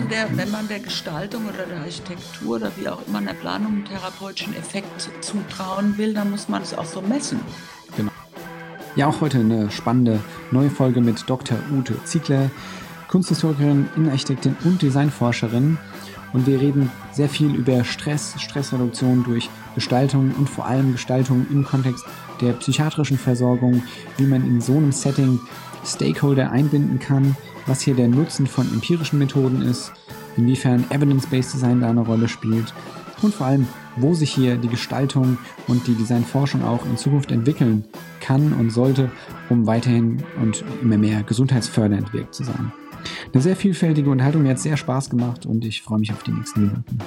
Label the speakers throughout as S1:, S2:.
S1: Man, der, wenn man der Gestaltung oder der Architektur oder wie auch immer in der Planung einen therapeutischen Effekt zutrauen will, dann muss man es auch so messen.
S2: Genau. Ja, auch heute eine spannende neue Folge mit Dr. Ute Ziegler, Kunsthistorikerin, Innenarchitektin und Designforscherin. Und wir reden sehr viel über Stress, Stressreduktion durch Gestaltung und vor allem Gestaltung im Kontext der psychiatrischen Versorgung, wie man in so einem Setting Stakeholder einbinden kann, was hier der Nutzen von empirischen Methoden ist, inwiefern Evidence-Based Design da eine Rolle spielt und vor allem, wo sich hier die Gestaltung und die Designforschung auch in Zukunft entwickeln kann und sollte, um weiterhin und immer mehr gesundheitsfördernd wirkt zu sein. Eine sehr vielfältige Unterhaltung, mir hat sehr Spaß gemacht und ich freue mich auf die nächsten Minuten.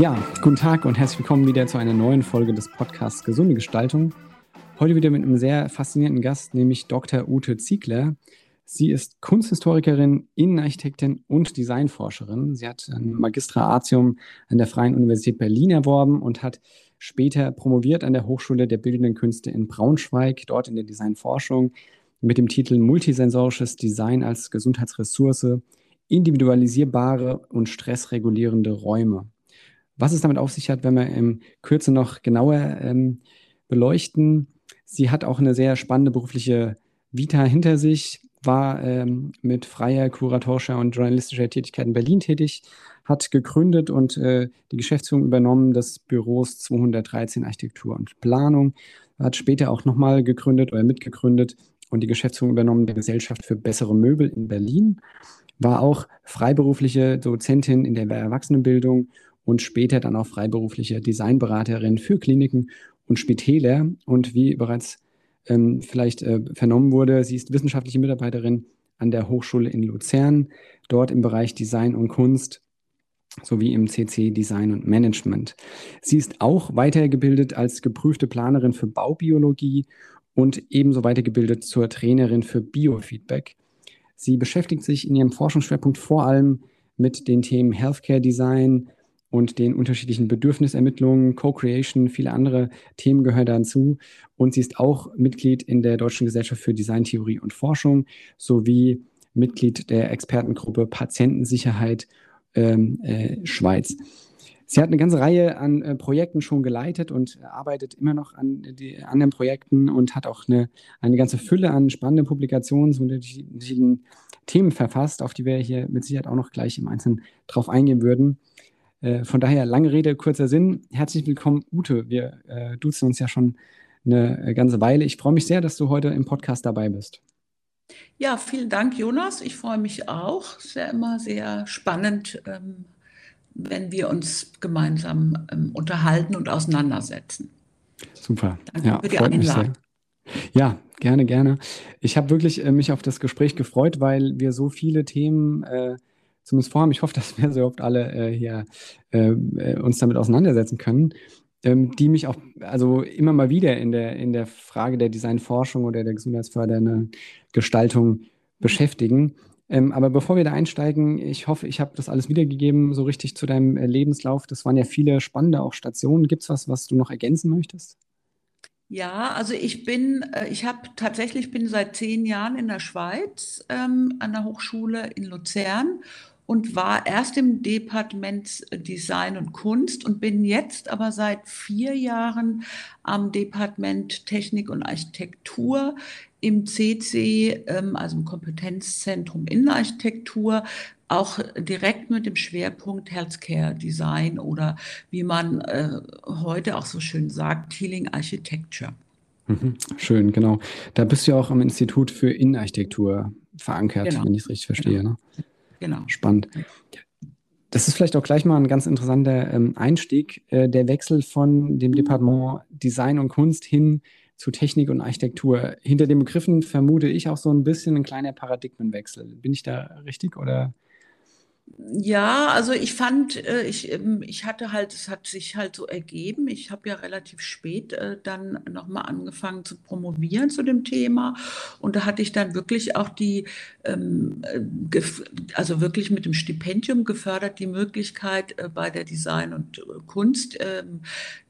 S2: Ja, guten Tag und herzlich willkommen wieder zu einer neuen Folge des Podcasts Gesunde Gestaltung. Heute wieder mit einem sehr faszinierenden Gast, nämlich Dr. Ute Ziegler. Sie ist Kunsthistorikerin, Innenarchitektin und Designforscherin. Sie hat ein Magistra Artium an der Freien Universität Berlin erworben und hat später promoviert an der Hochschule der Bildenden Künste in Braunschweig, dort in der Designforschung mit dem Titel Multisensorisches Design als Gesundheitsressource, individualisierbare und stressregulierende Räume. Was es damit auf sich hat, wenn wir in Kürze noch genauer ähm, beleuchten. Sie hat auch eine sehr spannende berufliche Vita hinter sich war ähm, mit freier kuratorischer und journalistischer Tätigkeit in Berlin tätig, hat gegründet und äh, die Geschäftsführung übernommen des Büros 213 Architektur und Planung, hat später auch nochmal gegründet oder mitgegründet und die Geschäftsführung übernommen der Gesellschaft für bessere Möbel in Berlin, war auch freiberufliche Dozentin in der Erwachsenenbildung und später dann auch freiberufliche Designberaterin für Kliniken und Spitäler und wie bereits ähm, vielleicht äh, vernommen wurde. Sie ist wissenschaftliche Mitarbeiterin an der Hochschule in Luzern, dort im Bereich Design und Kunst sowie im CC Design und Management. Sie ist auch weitergebildet als geprüfte Planerin für Baubiologie und ebenso weitergebildet zur Trainerin für Biofeedback. Sie beschäftigt sich in ihrem Forschungsschwerpunkt vor allem mit den Themen Healthcare Design, und den unterschiedlichen Bedürfnisermittlungen, Co-Creation, viele andere Themen gehören dazu. Und sie ist auch Mitglied in der Deutschen Gesellschaft für Designtheorie und Forschung sowie Mitglied der Expertengruppe Patientensicherheit ähm, äh, Schweiz. Sie hat eine ganze Reihe an äh, Projekten schon geleitet und arbeitet immer noch an die anderen Projekten und hat auch eine, eine ganze Fülle an spannenden Publikationen zu unterschiedlichen Themen verfasst, auf die wir hier mit Sicherheit auch noch gleich im Einzelnen drauf eingehen würden. Äh, von daher, lange Rede, kurzer Sinn. Herzlich willkommen, Ute. Wir äh, duzen uns ja schon eine äh, ganze Weile. Ich freue mich sehr, dass du heute im Podcast dabei bist.
S1: Ja, vielen Dank, Jonas. Ich freue mich auch. Es ist ja immer sehr spannend, ähm, wenn wir uns gemeinsam ähm, unterhalten und auseinandersetzen.
S2: Super. Danke ja, für die Einladung. Ja, gerne, gerne. Ich habe wirklich äh, mich auf das Gespräch gefreut, weil wir so viele Themen äh, zumindest vorhaben. Ich hoffe, dass wir so oft alle äh, hier äh, äh, uns damit auseinandersetzen können, ähm, die mich auch also immer mal wieder in der, in der Frage der Designforschung oder der gesundheitsfördernden Gestaltung beschäftigen. Ähm, aber bevor wir da einsteigen, ich hoffe, ich habe das alles wiedergegeben, so richtig zu deinem äh, Lebenslauf. Das waren ja viele spannende auch Stationen. Gibt es was, was du noch ergänzen möchtest?
S1: Ja, also ich bin, äh, ich habe tatsächlich bin seit zehn Jahren in der Schweiz ähm, an der Hochschule in Luzern und war erst im Departement Design und Kunst und bin jetzt aber seit vier Jahren am Departement Technik und Architektur im CC, ähm, also im Kompetenzzentrum Innenarchitektur, auch direkt mit dem Schwerpunkt Healthcare Design oder wie man äh, heute auch so schön sagt, Healing Architecture.
S2: Mhm, schön, genau. Da bist du ja auch am Institut für Innenarchitektur verankert, genau. wenn ich es richtig verstehe. Genau. Ne? Genau. Spannend. Das ist vielleicht auch gleich mal ein ganz interessanter ähm, Einstieg, äh, der Wechsel von dem Departement Design und Kunst hin zu Technik und Architektur. Hinter den Begriffen vermute ich auch so ein bisschen ein kleiner Paradigmenwechsel. Bin ich da richtig oder?
S1: Ja, also ich fand, äh, ich, ähm, ich hatte halt, es hat sich halt so ergeben. Ich habe ja relativ spät äh, dann nochmal angefangen zu promovieren zu dem Thema. Und da hatte ich dann wirklich auch die, ähm, äh, also wirklich mit dem Stipendium gefördert, die Möglichkeit bei der Design und Kunst ähm,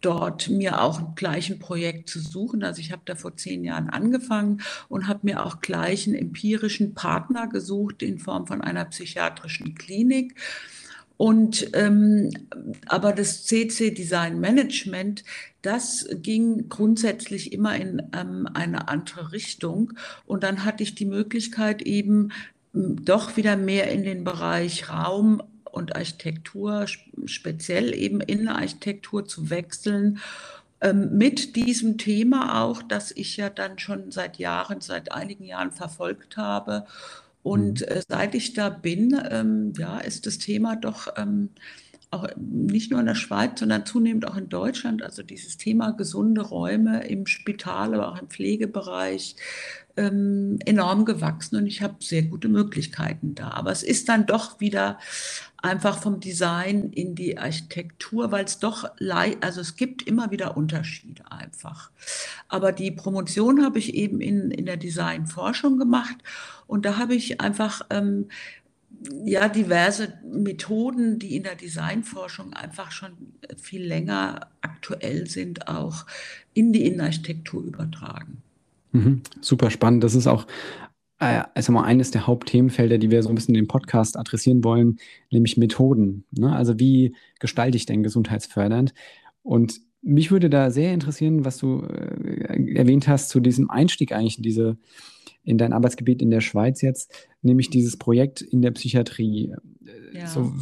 S1: dort mir auch gleich ein Projekt zu suchen. Also ich habe da vor zehn Jahren angefangen und habe mir auch gleich einen empirischen Partner gesucht in Form von einer psychiatrischen Klinik. Und ähm, aber das CC Design Management, das ging grundsätzlich immer in ähm, eine andere Richtung. Und dann hatte ich die Möglichkeit eben doch wieder mehr in den Bereich Raum und Architektur, speziell eben Innenarchitektur zu wechseln. Ähm, mit diesem Thema auch, das ich ja dann schon seit Jahren, seit einigen Jahren verfolgt habe. Und mhm. seit ich da bin, ähm, ja, ist das Thema doch ähm, auch nicht nur in der Schweiz, sondern zunehmend auch in Deutschland, also dieses Thema gesunde Räume im Spital, aber auch im Pflegebereich, ähm, enorm gewachsen und ich habe sehr gute Möglichkeiten da. Aber es ist dann doch wieder einfach vom Design in die Architektur, weil es doch, also es gibt immer wieder Unterschiede einfach. Aber die Promotion habe ich eben in, in der Designforschung gemacht und da habe ich einfach ähm, ja, diverse Methoden, die in der Designforschung einfach schon viel länger aktuell sind, auch in die Innenarchitektur übertragen.
S2: Mhm, super spannend. Das ist auch äh, also mal eines der Hauptthemenfelder, die wir so ein bisschen in dem Podcast adressieren wollen, nämlich Methoden. Ne? Also wie gestalte ich denn gesundheitsfördernd? Und mich würde da sehr interessieren, was du äh, erwähnt hast zu diesem Einstieg eigentlich in diese in dein Arbeitsgebiet in der Schweiz jetzt, nämlich dieses Projekt in der Psychiatrie. Ja. So,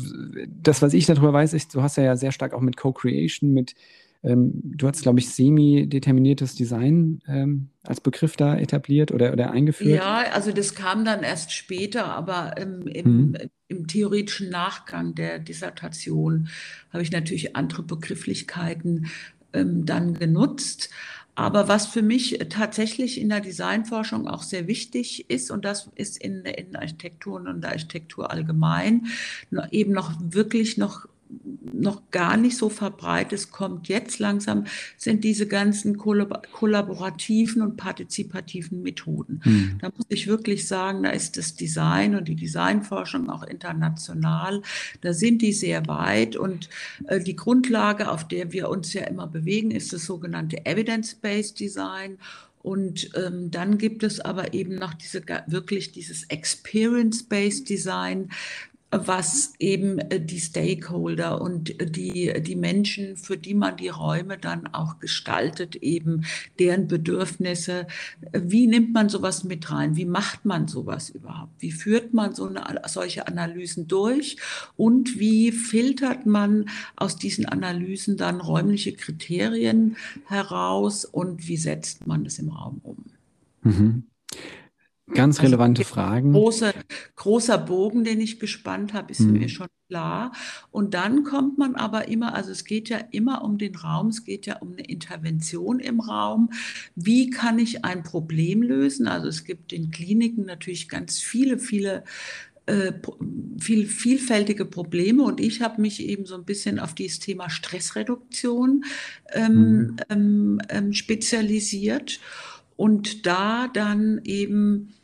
S2: das, was ich darüber weiß, ist, du hast ja sehr stark auch mit Co-Creation, mit ähm, du hast, glaube ich, semi-determiniertes Design ähm, als Begriff da etabliert oder, oder eingeführt.
S1: Ja, also das kam dann erst später, aber ähm, im, mhm. im, theoretischen Nachgang der Dissertation habe ich natürlich andere Begrifflichkeiten ähm, dann genutzt. Aber was für mich tatsächlich in der Designforschung auch sehr wichtig ist, und das ist in, in Architektur und der Architektur allgemein, eben noch wirklich noch noch gar nicht so verbreitet es kommt jetzt langsam, sind diese ganzen kollaborativen und partizipativen Methoden. Mhm. Da muss ich wirklich sagen, da ist das Design und die Designforschung auch international, da sind die sehr weit und äh, die Grundlage, auf der wir uns ja immer bewegen, ist das sogenannte Evidence-Based Design und ähm, dann gibt es aber eben noch diese wirklich dieses Experience-Based Design, was eben äh, die Stakeholder und äh, die, die Menschen, für die man die Räume dann auch gestaltet, eben deren Bedürfnisse. Wie nimmt man sowas mit rein? Wie macht man sowas überhaupt? Wie führt man so eine, solche Analysen durch? Und wie filtert man aus diesen Analysen dann räumliche Kriterien heraus? Und wie setzt man das im Raum um?
S2: Mhm. Ganz also relevante also, Fragen.
S1: Große, großer Bogen, den ich gespannt habe, ist hm. mir schon klar. Und dann kommt man aber immer, also es geht ja immer um den Raum, es geht ja um eine Intervention im Raum. Wie kann ich ein Problem lösen? Also es gibt in Kliniken natürlich ganz viele, viele äh, viel, vielfältige Probleme und ich habe mich eben so ein bisschen auf dieses Thema Stressreduktion ähm, mhm. ähm, spezialisiert und da dann eben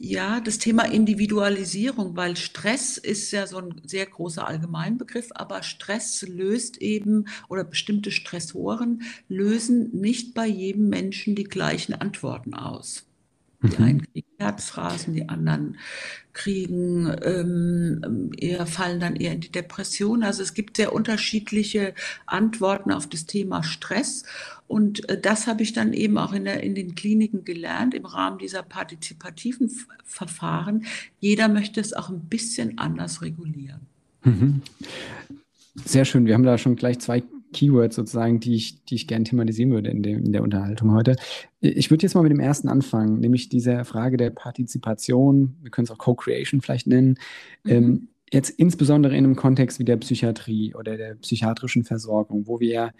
S1: ja, das Thema Individualisierung, weil Stress ist ja so ein sehr großer Allgemeinbegriff, aber Stress löst eben oder bestimmte Stressoren lösen nicht bei jedem Menschen die gleichen Antworten aus. Die mhm. einen kriegen Herzrasen, die anderen kriegen ähm, eher fallen dann eher in die Depression. Also es gibt sehr unterschiedliche Antworten auf das Thema Stress und äh, das habe ich dann eben auch in, der, in den Kliniken gelernt im Rahmen dieser partizipativen Verfahren. Jeder möchte es auch ein bisschen anders regulieren. Mhm.
S2: Sehr schön. Wir haben da schon gleich zwei Keywords sozusagen, die ich, die ich gerne thematisieren würde in, dem, in der Unterhaltung heute. Ich würde jetzt mal mit dem ersten anfangen, nämlich dieser Frage der Partizipation. Wir können es auch Co-Creation vielleicht nennen. Mhm. Ähm, jetzt insbesondere in einem Kontext wie der Psychiatrie oder der psychiatrischen Versorgung, wo wir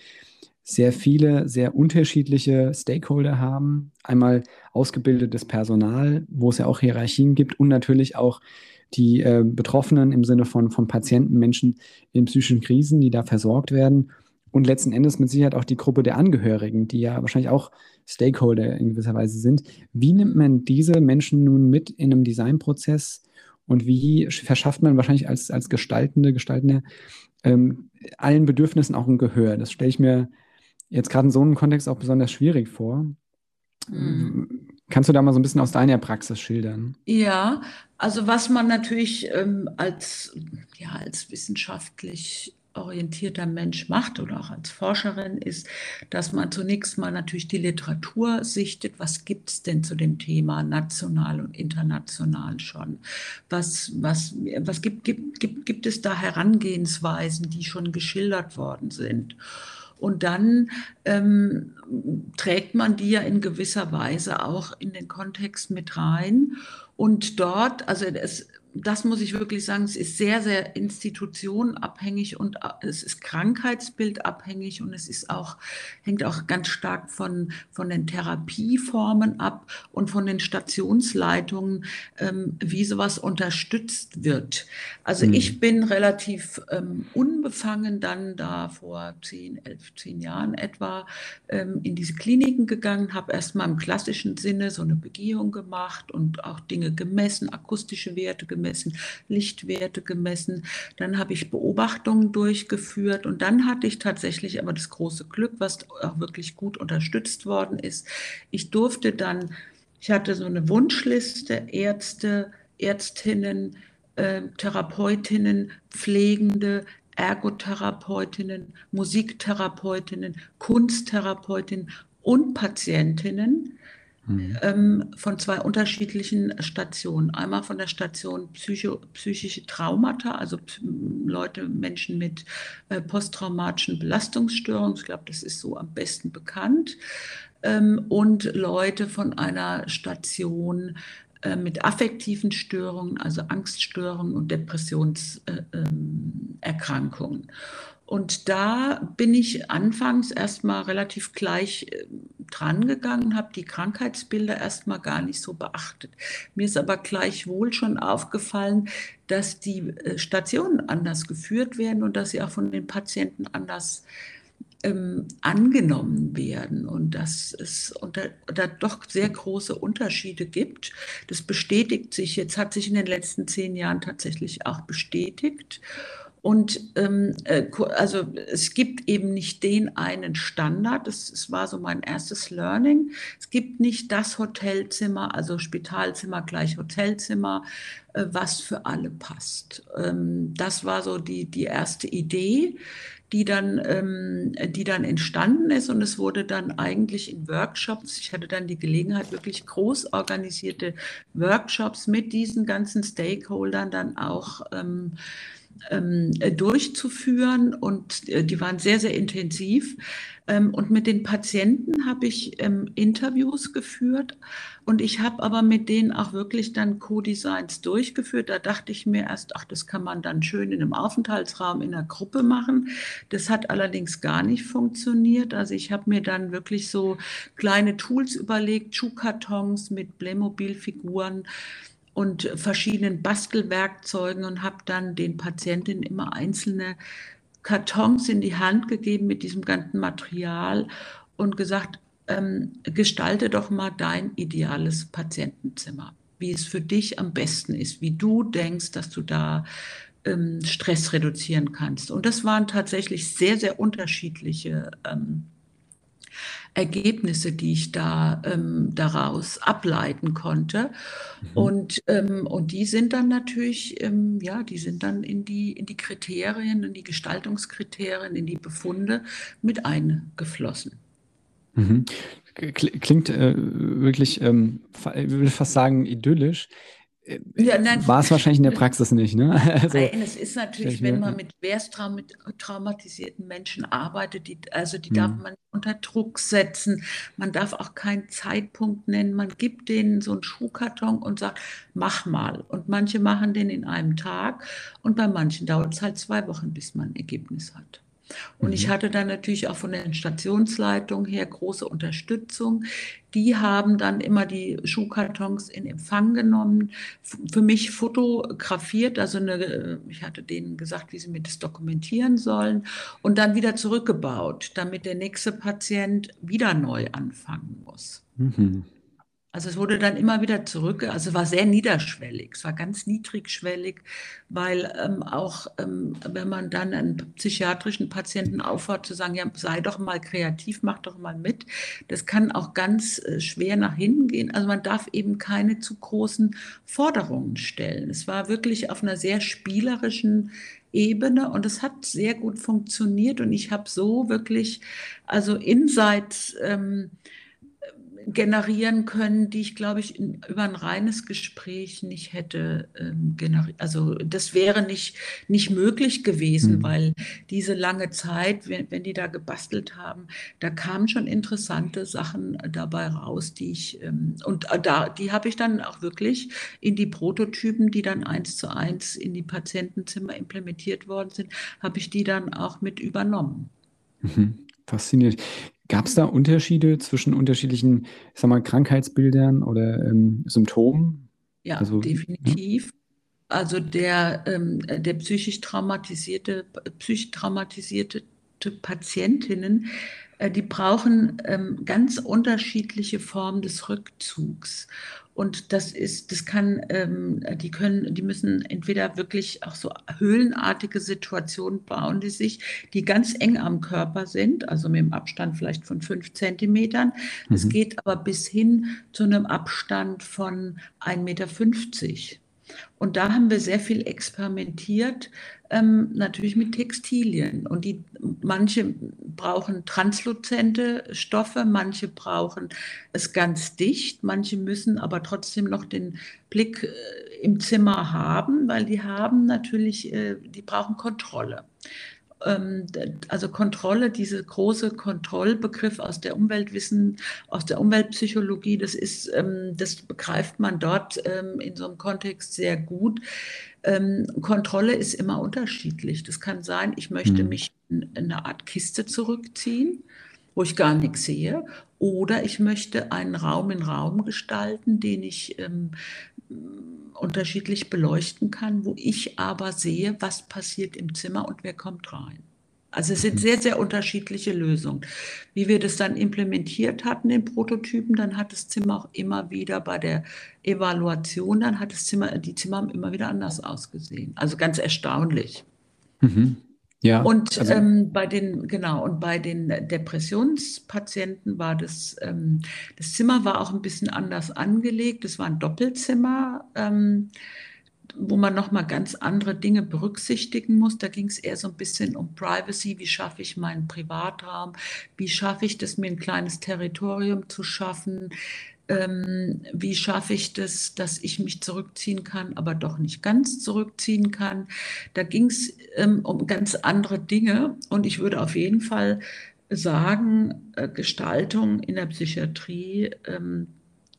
S2: sehr viele, sehr unterschiedliche Stakeholder haben. Einmal ausgebildetes Personal, wo es ja auch Hierarchien gibt und natürlich auch die äh, Betroffenen im Sinne von, von Patienten, Menschen in psychischen Krisen, die da versorgt werden. Und letzten Endes mit Sicherheit auch die Gruppe der Angehörigen, die ja wahrscheinlich auch Stakeholder in gewisser Weise sind. Wie nimmt man diese Menschen nun mit in einem Designprozess und wie verschafft man wahrscheinlich als, als Gestaltende, Gestaltende ähm, allen Bedürfnissen auch ein Gehör? Das stelle ich mir jetzt gerade in so einem Kontext auch besonders schwierig vor. Mhm. Kannst du da mal so ein bisschen aus deiner Praxis schildern?
S1: Ja, also was man natürlich ähm, als, ja, als wissenschaftlich orientierter Mensch macht oder auch als Forscherin ist, dass man zunächst mal natürlich die Literatur sichtet. Was gibt es denn zu dem Thema national und international schon? Was, was, was gibt, gibt, gibt, gibt es da Herangehensweisen, die schon geschildert worden sind? Und dann ähm, trägt man die ja in gewisser Weise auch in den Kontext mit rein. Und dort, also es, das muss ich wirklich sagen, es ist sehr, sehr institutionabhängig und äh, es ist krankheitsbildabhängig und es ist auch, hängt auch ganz stark von, von den Therapieformen ab und von den Stationsleitungen, ähm, wie sowas unterstützt wird. Also mhm. ich bin relativ ähm, unbefangen dann da vor zehn, elf, zehn Jahren etwa ähm, in diese Kliniken gegangen, habe erstmal im klassischen Sinne so eine Begehung gemacht und auch Dinge gemessen, akustische Werte gemessen gemessen, Lichtwerte gemessen. Dann habe ich Beobachtungen durchgeführt und dann hatte ich tatsächlich aber das große Glück, was auch wirklich gut unterstützt worden ist. Ich durfte dann, ich hatte so eine Wunschliste, Ärzte, Ärztinnen, äh, Therapeutinnen, Pflegende, Ergotherapeutinnen, Musiktherapeutinnen, Kunsttherapeutinnen und Patientinnen mhm. ähm, von zwei unterschiedlichen Stationen. Einmal von der Station Psycho, psychische Traumata, also Leute, Menschen mit äh, posttraumatischen Belastungsstörungen, ich glaube, das ist so am besten bekannt, ähm, und Leute von einer Station äh, mit affektiven Störungen, also Angststörungen und Depressionserkrankungen. Äh, ähm, und da bin ich anfangs erstmal relativ gleich äh, dran gegangen, habe die Krankheitsbilder erstmal gar nicht so beachtet. Mir ist aber gleichwohl schon aufgefallen, dass die äh, Stationen anders geführt werden und dass sie auch von den Patienten anders ähm, angenommen werden und dass es unter, da doch sehr große Unterschiede gibt. Das bestätigt sich, jetzt hat sich in den letzten zehn Jahren tatsächlich auch bestätigt. Und ähm, äh, also es gibt eben nicht den einen Standard. Das, das, war so mein erstes Learning. Es gibt nicht das Hotelzimmer, also Spitalzimmer gleich Hotelzimmer, äh, was für alle passt. Ähm, das war so die, die erste Idee, die dann, ähm, die dann entstanden ist. Und es wurde dann eigentlich in Workshops, ich hatte dann die Gelegenheit, wirklich groß organisierte Workshops mit diesen ganzen Stakeholdern dann auch ähm, durchzuführen und äh, die waren sehr, sehr intensiv. Ähm, und mit den Patienten habe ich ähm, Interviews geführt und ich habe aber mit denen auch wirklich dann Co-Designs durchgeführt. Da dachte ich mir erst, ach, das kann man dann schön in einem Aufenthaltsraum in einer Gruppe machen. Das hat allerdings gar nicht funktioniert. Also ich habe mir dann wirklich so kleine Tools überlegt, Schuhkartons mit Playmobil-Figuren und verschiedenen Bastelwerkzeugen und habe dann den Patientinnen immer einzelne Kartons in die Hand gegeben mit diesem ganzen Material und gesagt, ähm, gestalte doch mal dein ideales Patientenzimmer, wie es für dich am besten ist, wie du denkst, dass du da ähm, Stress reduzieren kannst. Und das waren tatsächlich sehr, sehr unterschiedliche ähm, Ergebnisse, die ich da ähm, daraus ableiten konnte. Mhm. Und, ähm, und die sind dann natürlich, ähm, ja, die sind dann in die, in die Kriterien, in die Gestaltungskriterien, in die Befunde mit eingeflossen.
S2: Mhm. Klingt äh, wirklich, ähm, ich würde fast sagen, idyllisch. Ja, nein, war es wahrscheinlich in der Praxis nicht, ne?
S1: Also, nein, es ist natürlich, wenn man mit schwerst traumatisierten Menschen arbeitet, die, also die hm. darf man unter Druck setzen. Man darf auch keinen Zeitpunkt nennen. Man gibt denen so einen Schuhkarton und sagt, mach mal. Und manche machen den in einem Tag und bei manchen dauert es halt zwei Wochen, bis man ein Ergebnis hat. Und mhm. ich hatte dann natürlich auch von den Stationsleitungen her große Unterstützung. Die haben dann immer die Schuhkartons in Empfang genommen, für mich fotografiert, also eine, ich hatte denen gesagt, wie sie mir das dokumentieren sollen und dann wieder zurückgebaut, damit der nächste Patient wieder neu anfangen muss. Mhm. Also es wurde dann immer wieder zurück, also war sehr niederschwellig, es war ganz niedrigschwellig, weil ähm, auch ähm, wenn man dann einen psychiatrischen Patienten auffordert zu sagen, ja, sei doch mal kreativ, mach doch mal mit, das kann auch ganz äh, schwer nach hinten gehen. Also man darf eben keine zu großen Forderungen stellen. Es war wirklich auf einer sehr spielerischen Ebene und es hat sehr gut funktioniert und ich habe so wirklich, also Insights, ähm, generieren können, die ich, glaube ich, in, über ein reines Gespräch nicht hätte ähm, generiert. Also das wäre nicht, nicht möglich gewesen, mhm. weil diese lange Zeit, wenn, wenn, die da gebastelt haben, da kamen schon interessante Sachen dabei raus, die ich, ähm, und äh, da, die habe ich dann auch wirklich in die Prototypen, die dann eins zu eins in die Patientenzimmer implementiert worden sind, habe ich die dann auch mit übernommen.
S2: Mhm. Faszinierend. Gab es da Unterschiede zwischen unterschiedlichen, ich sag mal, Krankheitsbildern oder ähm, Symptomen?
S1: Ja, also, definitiv. Ja. Also der, ähm, der psychisch traumatisierte, psychisch traumatisierte Patientinnen, äh, die brauchen ähm, ganz unterschiedliche Formen des Rückzugs. Und das ist, das kann, ähm, die können, die müssen entweder wirklich auch so höhlenartige Situationen bauen, die sich, die ganz eng am Körper sind, also mit dem Abstand vielleicht von fünf Zentimetern. Es mhm. geht aber bis hin zu einem Abstand von 1,50 Meter. Und da haben wir sehr viel experimentiert, ähm, natürlich mit Textilien. Und die, manche brauchen transluzente Stoffe, manche brauchen es ganz dicht, manche müssen aber trotzdem noch den Blick äh, im Zimmer haben, weil die haben natürlich, äh, die brauchen Kontrolle. Ähm, also Kontrolle, diese große Kontrollbegriff aus der Umweltwissen, aus der Umweltpsychologie, das ist, ähm, das begreift man dort ähm, in so einem Kontext sehr gut. Kontrolle ist immer unterschiedlich. Das kann sein, ich möchte mhm. mich eine Art Kiste zurückziehen, wo ich gar nichts sehe, oder ich möchte einen Raum in Raum gestalten, den ich ähm, unterschiedlich beleuchten kann, wo ich aber sehe, was passiert im Zimmer und wer kommt rein. Also es sind mhm. sehr, sehr unterschiedliche Lösungen. Wie wir das dann implementiert hatten in Prototypen, dann hat das Zimmer auch immer wieder bei der Evaluation, dann hat das Zimmer, die Zimmer immer wieder anders ausgesehen. Also ganz erstaunlich. Mhm. Ja, und also, ähm, bei den, genau, und bei den Depressionspatienten war das, ähm, das Zimmer war auch ein bisschen anders angelegt. Es war ein Doppelzimmer, ähm, wo man nochmal ganz andere Dinge berücksichtigen muss. Da ging es eher so ein bisschen um Privacy. Wie schaffe ich meinen Privatraum? Wie schaffe ich das, mir ein kleines Territorium zu schaffen? Ähm, wie schaffe ich das, dass ich mich zurückziehen kann, aber doch nicht ganz zurückziehen kann. Da ging es ähm, um ganz andere Dinge und ich würde auf jeden Fall sagen, äh, Gestaltung in der Psychiatrie ähm,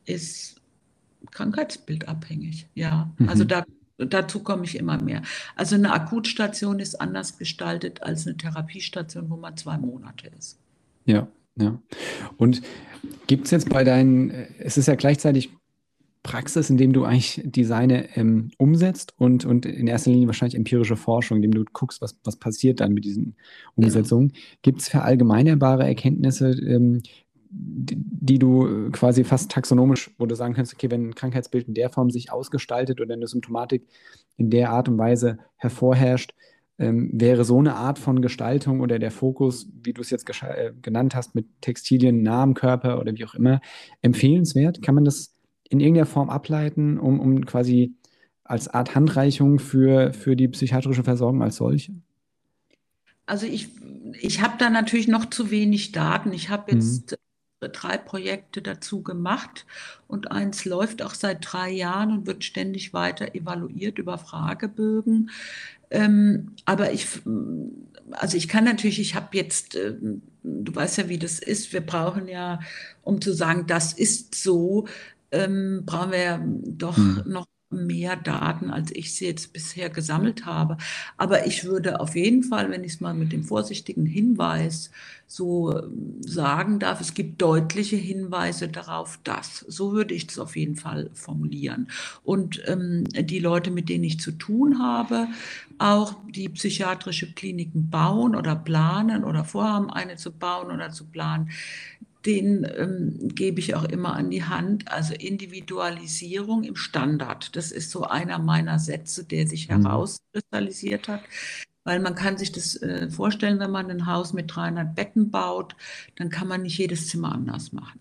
S1: ist krankheitsbildabhängig. Ja, mhm. also da dazu komme ich immer mehr. Also eine Akutstation ist anders gestaltet als eine Therapiestation, wo man zwei Monate ist.
S2: Ja, ja. Und gibt es jetzt bei deinen, es ist ja gleichzeitig Praxis, in dem du eigentlich Designe ähm, umsetzt und, und in erster Linie wahrscheinlich empirische Forschung, in dem du guckst, was, was passiert dann mit diesen Umsetzungen. Ja. Gibt es verallgemeinerbare Erkenntnisse, ähm, die, die, du quasi fast taxonomisch, wo du sagen kannst, okay, wenn ein Krankheitsbild in der Form sich ausgestaltet oder eine Symptomatik in der Art und Weise hervorherrscht, ähm, wäre so eine Art von Gestaltung oder der Fokus, wie du es jetzt äh, genannt hast, mit Textilien, Namen, Körper oder wie auch immer, empfehlenswert? Kann man das in irgendeiner Form ableiten, um, um quasi als Art Handreichung für, für die psychiatrische Versorgung als solche?
S1: Also ich, ich habe da natürlich noch zu wenig Daten. Ich habe jetzt mhm. drei Projekte dazu gemacht und eins läuft auch seit drei Jahren und wird ständig weiter evaluiert über Fragebögen. Ähm, aber ich, also ich kann natürlich, ich habe jetzt, äh, du weißt ja, wie das ist. Wir brauchen ja, um zu sagen, das ist so, ähm, brauchen wir ja doch hm. noch mehr Daten, als ich sie jetzt bisher gesammelt habe. Aber ich würde auf jeden Fall, wenn ich es mal mit dem vorsichtigen Hinweis so ähm, sagen darf, es gibt deutliche Hinweise darauf, dass. So würde ich das auf jeden Fall formulieren. Und ähm, die Leute, mit denen ich zu tun habe, auch die psychiatrische Kliniken bauen oder planen oder vorhaben, eine zu bauen oder zu planen, den ähm, gebe ich auch immer an die Hand. Also Individualisierung im Standard. Das ist so einer meiner Sätze, der sich mhm. herauskristallisiert hat. Weil man kann sich das äh, vorstellen, wenn man ein Haus mit 300 Betten baut, dann kann man nicht jedes Zimmer anders machen.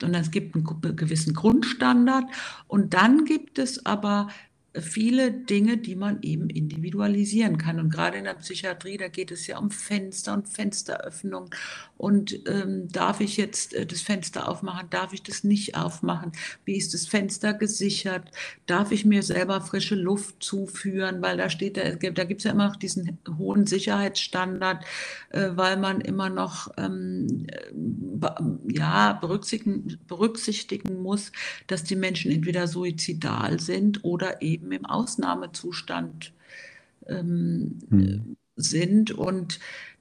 S1: Sondern es gibt einen gewissen Grundstandard. Und dann gibt es aber viele Dinge, die man eben individualisieren kann. Und gerade in der Psychiatrie, da geht es ja um Fenster und Fensteröffnung. Und ähm, darf ich jetzt äh, das Fenster aufmachen? Darf ich das nicht aufmachen? Wie ist das Fenster gesichert? Darf ich mir selber frische Luft zuführen? Weil da steht, da, da gibt es ja immer noch diesen hohen Sicherheitsstandard, äh, weil man immer noch ähm, ja, berücksichtigen, berücksichtigen muss, dass die Menschen entweder suizidal sind oder eben eben im Ausnahmezustand ähm, hm. sind. Und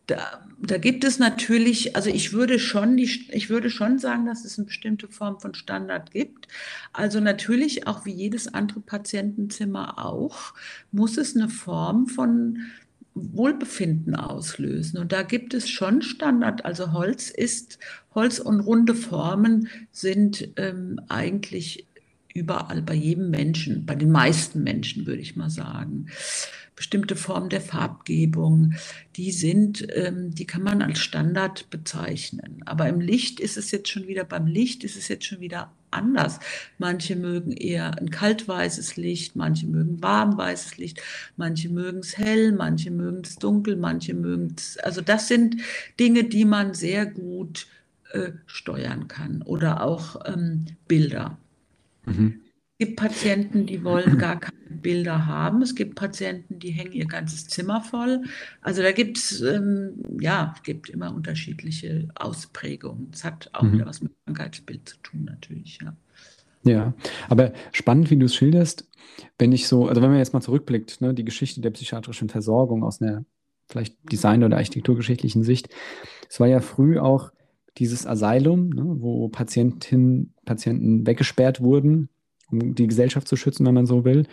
S1: da, da, gibt es natürlich, also ich würde schon, die, ich würde schon sagen, dass es eine bestimmte Form von Standard gibt. Also natürlich, auch wie jedes andere Patientenzimmer auch, muss es eine Form von Wohlbefinden auslösen. Und da gibt es schon Standard. Also Holz ist, Holz und runde Formen sind ähm, eigentlich überall bei jedem Menschen, bei den meisten Menschen würde ich mal sagen. Bestimmte Formen der Farbgebung, die sind, ähm, die kann man als Standard bezeichnen. Aber im Licht ist es jetzt schon wieder, beim Licht ist es jetzt schon wieder anders. Manche mögen eher ein kaltweißes Licht, manche mögen warmweißes Licht, manche mögen es hell, manche mögen es dunkel, manche mögen es. Also das sind Dinge, die man sehr gut äh, steuern kann. Oder auch ähm, Bilder. Mhm. Es gibt Patienten, die wollen gar keine Bilder haben. Es gibt Patienten, die hängen ihr ganzes Zimmer voll. Also da gibt es, ähm, ja, gibt immer unterschiedliche Ausprägungen. Es hat auch mhm. wieder was mit Krankheitsbild zu tun, natürlich, ja.
S2: Ja, aber spannend, wie du es schilderst, wenn ich so, also wenn man jetzt mal zurückblickt, ne, die Geschichte der psychiatrischen Versorgung aus einer vielleicht Design- oder architekturgeschichtlichen Sicht, es war ja früh auch dieses Asylum, ne, wo Patientinnen, Patienten weggesperrt wurden, um die Gesellschaft zu schützen, wenn man so will.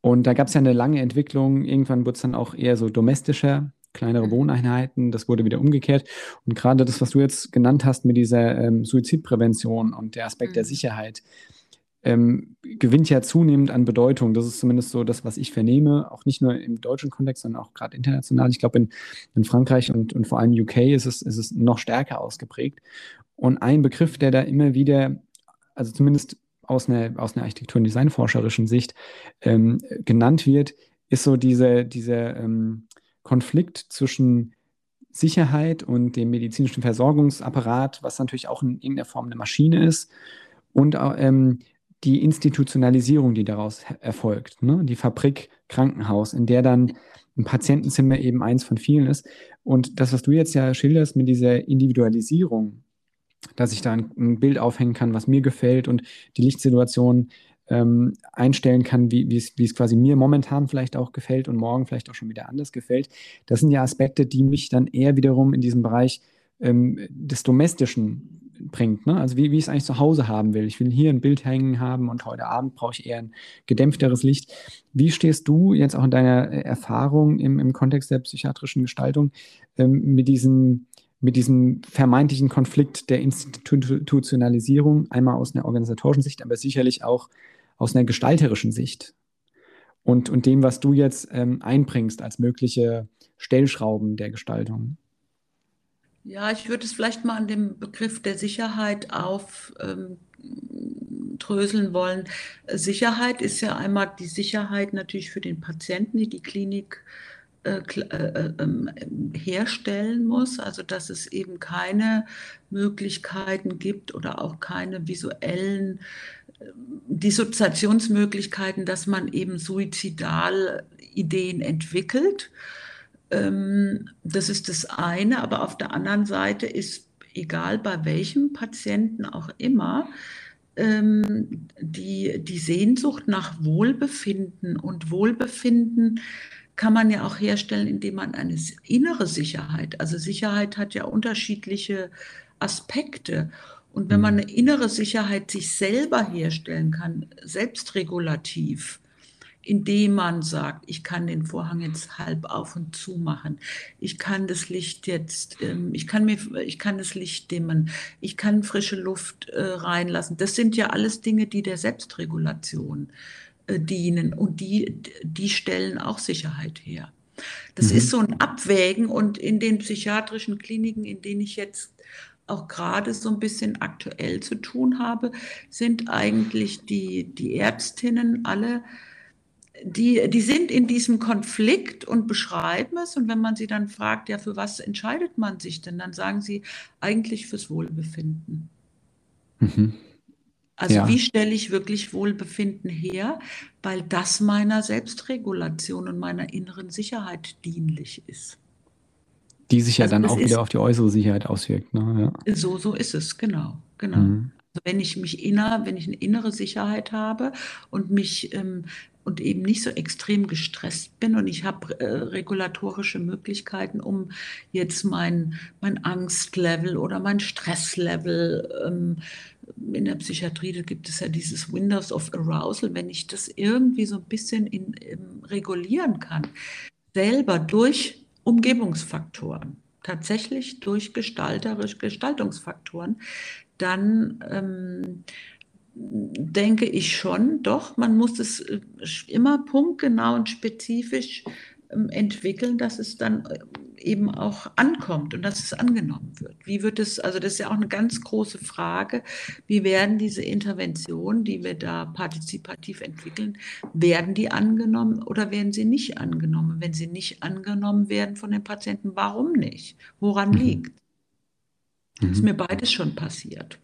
S2: Und da gab es ja eine lange Entwicklung. Irgendwann wurde es dann auch eher so domestischer, kleinere Wohneinheiten. Das wurde wieder umgekehrt. Und gerade das, was du jetzt genannt hast mit dieser ähm, Suizidprävention und der Aspekt mhm. der Sicherheit, ähm, gewinnt ja zunehmend an Bedeutung. Das ist zumindest so das, was ich vernehme, auch nicht nur im deutschen Kontext, sondern auch gerade international. Ich glaube, in, in, Frankreich und, und vor allem UK ist es, ist es noch stärker ausgeprägt. Und ein Begriff, der da immer wieder, also zumindest aus einer, aus einer Architektur- und Designforscherischen Sicht ähm, genannt wird, ist so diese, dieser ähm, Konflikt zwischen Sicherheit und dem medizinischen Versorgungsapparat, was natürlich auch in irgendeiner Form eine Maschine ist, und ähm, die Institutionalisierung, die daraus erfolgt, ne? die Fabrik Krankenhaus, in der dann ein Patientenzimmer eben eins von vielen ist. Und das, was du jetzt ja schilderst mit dieser Individualisierung, dass ich da ein, ein Bild aufhängen kann, was mir gefällt und die Lichtsituation ähm, einstellen kann, wie es quasi mir momentan vielleicht auch gefällt und morgen vielleicht auch schon wieder anders gefällt. Das sind ja Aspekte, die mich dann eher wiederum in diesem Bereich ähm, des Domestischen bringt. Ne? Also wie, wie ich es eigentlich zu Hause haben will. Ich will hier ein Bild hängen haben und heute Abend brauche ich eher ein gedämpfteres Licht. Wie stehst du jetzt auch in deiner äh, Erfahrung im, im Kontext der psychiatrischen Gestaltung ähm, mit diesem mit diesem vermeintlichen Konflikt der Institutionalisierung, einmal aus einer organisatorischen Sicht, aber sicherlich auch aus einer gestalterischen Sicht und, und dem, was du jetzt ähm, einbringst als mögliche Stellschrauben der Gestaltung.
S1: Ja, ich würde es vielleicht mal an dem Begriff der Sicherheit aufdröseln ähm, wollen. Sicherheit ist ja einmal die Sicherheit natürlich für den Patienten, die die Klinik äh, äh, ähm, herstellen muss, also dass es eben keine Möglichkeiten gibt oder auch keine visuellen äh, Dissoziationsmöglichkeiten, dass man eben suizidal Ideen entwickelt ähm, das ist das eine, aber auf der anderen Seite ist, egal bei welchem Patienten auch immer, ähm, die, die Sehnsucht nach Wohlbefinden und Wohlbefinden kann man ja auch herstellen, indem man eine innere Sicherheit, also Sicherheit hat ja unterschiedliche Aspekte. Und wenn man mhm. eine innere Sicherheit sich selber herstellen kann, selbstregulativ, indem man sagt, ich kann den Vorhang jetzt halb auf und zu machen, ich kann das Licht jetzt, ähm, ich kann mir, ich kann das Licht dimmen, ich kann frische Luft äh, reinlassen. Das sind ja alles Dinge, die der Selbstregulation äh, dienen und die, die stellen auch Sicherheit her. Das mhm. ist so ein Abwägen und in den psychiatrischen Kliniken, in denen ich jetzt auch gerade so ein bisschen aktuell zu tun habe, sind eigentlich die, die Ärztinnen alle die, die sind in diesem Konflikt und beschreiben es. Und wenn man sie dann fragt, ja, für was entscheidet man sich denn, dann sagen sie eigentlich fürs Wohlbefinden. Mhm. Also ja. wie stelle ich wirklich Wohlbefinden her, weil das meiner Selbstregulation und meiner inneren Sicherheit dienlich ist.
S2: Die sich ja also dann auch wieder auf die äußere Sicherheit auswirkt. Ne?
S1: Ja. So, so ist es, genau, genau. Mhm. Also wenn ich mich inner, wenn ich eine innere Sicherheit habe und mich ähm, und eben nicht so extrem gestresst bin und ich habe äh, regulatorische Möglichkeiten, um jetzt mein, mein Angstlevel oder mein Stresslevel ähm, in der Psychiatrie, da gibt es ja dieses Windows of Arousal, wenn ich das irgendwie so ein bisschen in, in regulieren kann, selber durch Umgebungsfaktoren, tatsächlich durch gestalterisch Gestaltungsfaktoren, dann ähm, denke ich schon, doch, man muss es äh, immer punktgenau und spezifisch ähm, entwickeln, dass es dann äh, eben auch ankommt und dass es angenommen wird. Wie wird es, also das ist ja auch eine ganz große Frage, wie werden diese Interventionen, die wir da partizipativ entwickeln, werden die angenommen oder werden sie nicht angenommen? Wenn sie nicht angenommen werden von den Patienten, warum nicht? Woran mhm. liegt? Mhm. Ist mir beides schon passiert.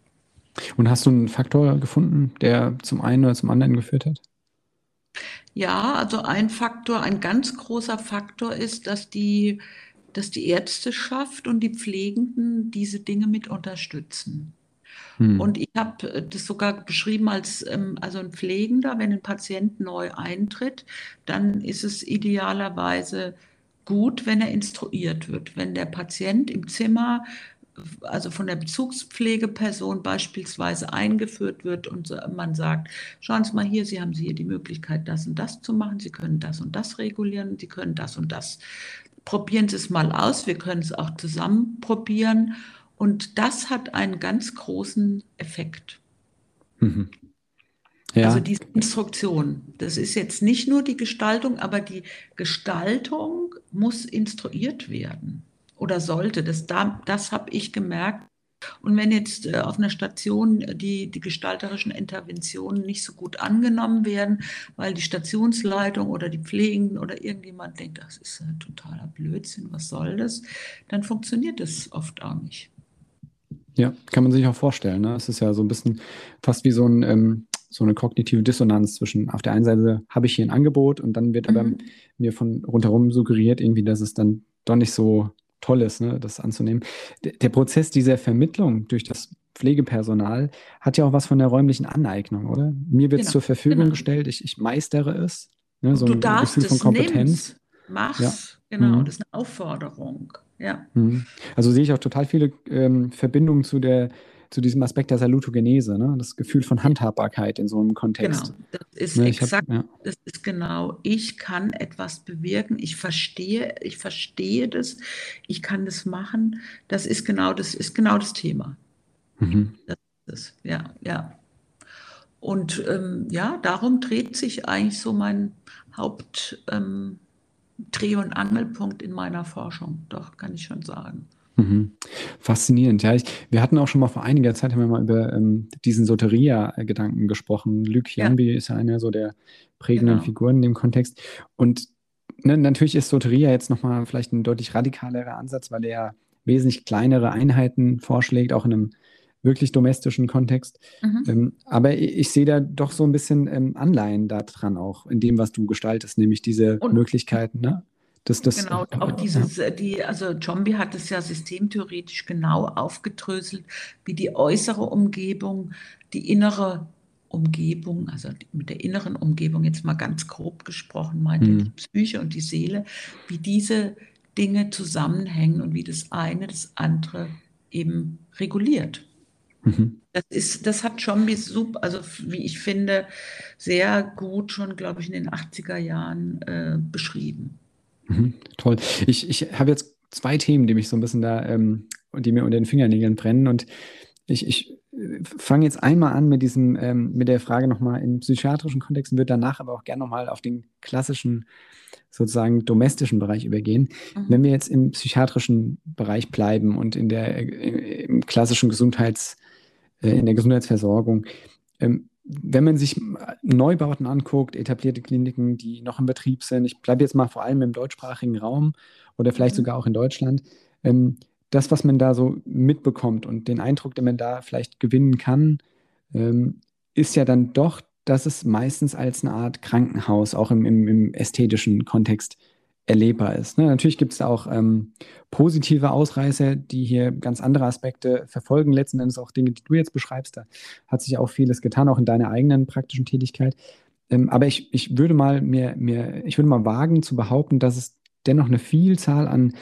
S2: Und hast du einen Faktor gefunden, der zum einen oder zum anderen geführt hat?
S1: Ja, also ein Faktor, ein ganz großer Faktor ist, dass die, dass die Ärzteschaft und die Pflegenden diese Dinge mit unterstützen. Hm. Und ich habe das sogar beschrieben als ähm, also ein Pflegender, wenn ein Patient neu eintritt, dann ist es idealerweise gut, wenn er instruiert wird. Wenn der Patient im Zimmer also von der Bezugspflegeperson beispielsweise eingeführt wird und man sagt, schauen Sie mal hier, Sie haben hier die Möglichkeit, das und das zu machen, Sie können das und das regulieren, Sie können das und das. Probieren Sie es mal aus, wir können es auch zusammen probieren. Und das hat einen ganz großen Effekt. Mhm. Ja. Also diese Instruktion, das ist jetzt nicht nur die Gestaltung, aber die Gestaltung muss instruiert werden oder sollte. Das, das habe ich gemerkt. Und wenn jetzt äh, auf einer Station die, die gestalterischen Interventionen nicht so gut angenommen werden, weil die Stationsleitung oder die Pflegenden oder irgendjemand denkt, das ist ein totaler Blödsinn, was soll das, dann funktioniert das oft auch nicht.
S2: Ja, kann man sich auch vorstellen. Ne? Es ist ja so ein bisschen fast wie so, ein, ähm, so eine kognitive Dissonanz zwischen, auf der einen Seite habe ich hier ein Angebot und dann wird mhm. aber mir von rundherum suggeriert irgendwie, dass es dann doch nicht so toll ist, ne, das anzunehmen. Der, der Prozess dieser Vermittlung durch das Pflegepersonal hat ja auch was von der räumlichen Aneignung, oder? Mir wird es genau, zur Verfügung genau. gestellt, ich, ich meistere es.
S1: Ne, so du ein darfst Gefühl von Kompetenz. Mach's, ja. genau, mhm. das ist eine Aufforderung. Ja.
S2: Mhm. Also sehe ich auch total viele ähm, Verbindungen zu der zu diesem Aspekt der Salutogenese, ne? das Gefühl von Handhabbarkeit in so einem Kontext.
S1: Genau, das ist ne, exakt, hab, ja. das ist genau, ich kann etwas bewirken, ich verstehe, ich verstehe das, ich kann das machen, das ist genau das, ist genau das Thema. Mhm. Das ist es, ja, ja. Und ähm, ja, darum dreht sich eigentlich so mein Haupt ähm, und Angelpunkt in meiner Forschung, doch, kann ich schon sagen.
S2: Mhm. Faszinierend, ja. Ich, wir hatten auch schon mal vor einiger Zeit haben wir mal über ähm, diesen Soteria-Gedanken gesprochen. Luc Jambi ja. ist ja einer so der prägenden genau. Figuren in dem Kontext. Und ne, natürlich ist Soteria jetzt nochmal vielleicht ein deutlich radikalerer Ansatz, weil er wesentlich kleinere Einheiten vorschlägt, auch in einem wirklich domestischen Kontext. Mhm. Ähm, aber ich, ich, sehe da doch so ein bisschen ähm, Anleihen daran auch, in dem, was du gestaltest, nämlich diese und, Möglichkeiten. Ne?
S1: Das, das, genau, auch dieses, ja. die, also Zombie hat es ja systemtheoretisch genau aufgedröselt, wie die äußere Umgebung die innere Umgebung, also mit der inneren Umgebung jetzt mal ganz grob gesprochen, meinte mhm. die Psyche und die Seele, wie diese Dinge zusammenhängen und wie das eine das andere eben reguliert. Mhm. Das, ist, das hat Chombi super, also wie ich finde, sehr gut schon, glaube ich, in den 80er Jahren äh, beschrieben.
S2: Mhm, toll. Ich, ich habe jetzt zwei Themen, die mich so ein bisschen da, ähm, die mir unter den Fingernägeln brennen. Und ich, ich äh, fange jetzt einmal an mit diesem, ähm, mit der Frage nochmal im psychiatrischen Kontext und würde danach aber auch gerne nochmal auf den klassischen, sozusagen domestischen Bereich übergehen. Mhm. Wenn wir jetzt im psychiatrischen Bereich bleiben und in der äh, im klassischen Gesundheits, äh, in der Gesundheitsversorgung, ähm, wenn man sich Neubauten anguckt, etablierte Kliniken, die noch im Betrieb sind, ich bleibe jetzt mal vor allem im deutschsprachigen Raum oder vielleicht mhm. sogar auch in Deutschland, ähm, das, was man da so mitbekommt und den Eindruck, den man da vielleicht gewinnen kann, ähm, ist ja dann doch, dass es meistens als eine Art Krankenhaus auch im, im, im ästhetischen Kontext erlebbar ist. Ne? Natürlich gibt es auch ähm, positive Ausreißer, die hier ganz andere Aspekte verfolgen, letzten Endes auch Dinge, die du jetzt beschreibst. Da hat sich auch vieles getan, auch in deiner eigenen praktischen Tätigkeit. Ähm, aber ich, ich würde mal mir, mir, ich würde mal wagen zu behaupten, dass es dennoch eine Vielzahl an,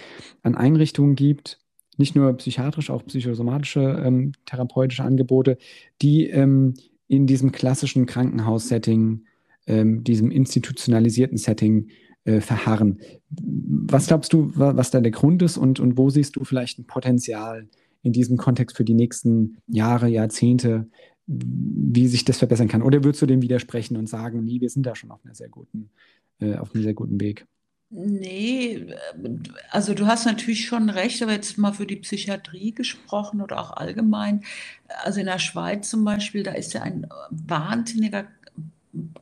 S2: an Einrichtungen gibt, nicht nur psychiatrisch, auch psychosomatische ähm, therapeutische Angebote, die ähm, in diesem klassischen Krankenhaussetting, ähm, diesem institutionalisierten Setting äh, verharren. Was glaubst du, was da der Grund ist und, und wo siehst du vielleicht ein Potenzial in diesem Kontext für die nächsten Jahre, Jahrzehnte, wie sich das verbessern kann? Oder würdest du dem widersprechen und sagen, nee, wir sind da schon auf einer sehr guten, äh, auf einem sehr guten Weg?
S1: Nee, also du hast natürlich schon recht, aber jetzt mal für die Psychiatrie gesprochen oder auch allgemein. Also in der Schweiz zum Beispiel, da ist ja ein wahnsinniger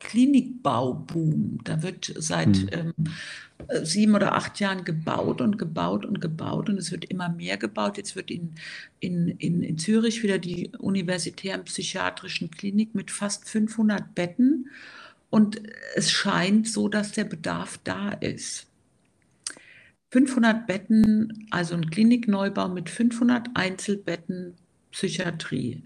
S1: Klinikbauboom. Da wird seit hm. ähm, sieben oder acht Jahren gebaut und gebaut und gebaut und es wird immer mehr gebaut. Jetzt wird in, in, in, in Zürich wieder die universitären psychiatrischen Klinik mit fast 500 Betten und es scheint so, dass der Bedarf da ist. 500 Betten, also ein Klinikneubau mit 500 Einzelbetten Psychiatrie.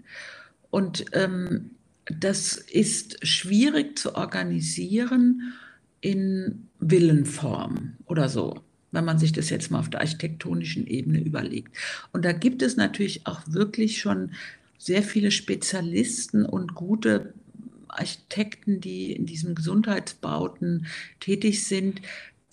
S1: Und ähm, das ist schwierig zu organisieren in Villenform oder so, wenn man sich das jetzt mal auf der architektonischen Ebene überlegt. Und da gibt es natürlich auch wirklich schon sehr viele Spezialisten und gute Architekten, die in diesen Gesundheitsbauten tätig sind,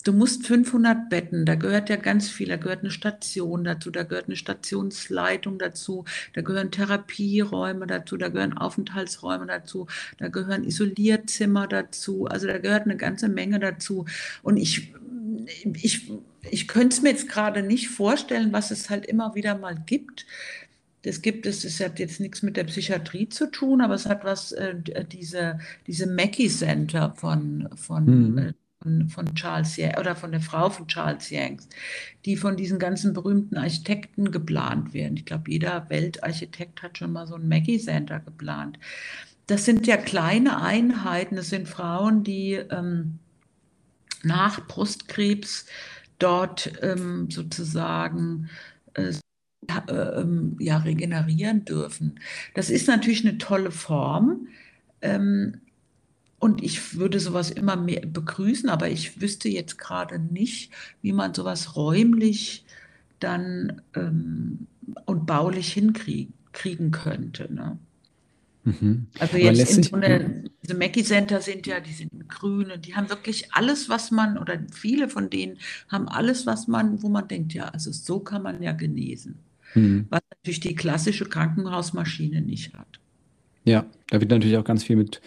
S1: du musst 500 Betten, da gehört ja ganz viel, da gehört eine Station dazu, da gehört eine Stationsleitung dazu, da gehören Therapieräume dazu, da gehören Aufenthaltsräume dazu, da gehören Isolierzimmer dazu, also da gehört eine ganze Menge dazu. Und ich, ich, ich könnte es mir jetzt gerade nicht vorstellen, was es halt immer wieder mal gibt, das gibt es, das hat jetzt nichts mit der Psychiatrie zu tun, aber es hat was, äh, diese, diese Mackie Center von, von, mhm. Von, Charles oder von der Frau von Charles Yanks, die von diesen ganzen berühmten Architekten geplant werden. Ich glaube, jeder Weltarchitekt hat schon mal so ein Mackie Center geplant. Das sind ja kleine Einheiten, das sind Frauen, die ähm, nach Brustkrebs dort ähm, sozusagen äh, äh, ja, regenerieren dürfen. Das ist natürlich eine tolle Form. Ähm, und ich würde sowas immer mehr begrüßen, aber ich wüsste jetzt gerade nicht, wie man sowas räumlich dann ähm, und baulich hinkriegen könnte. Ne? Mhm. Also jetzt in so eine, diese Mackie Center sind ja, die sind grün und die haben wirklich alles, was man, oder viele von denen haben alles, was man, wo man denkt, ja, also so kann man ja genesen mhm. was natürlich die klassische Krankenhausmaschine nicht hat.
S2: Ja, da wird natürlich auch ganz viel mit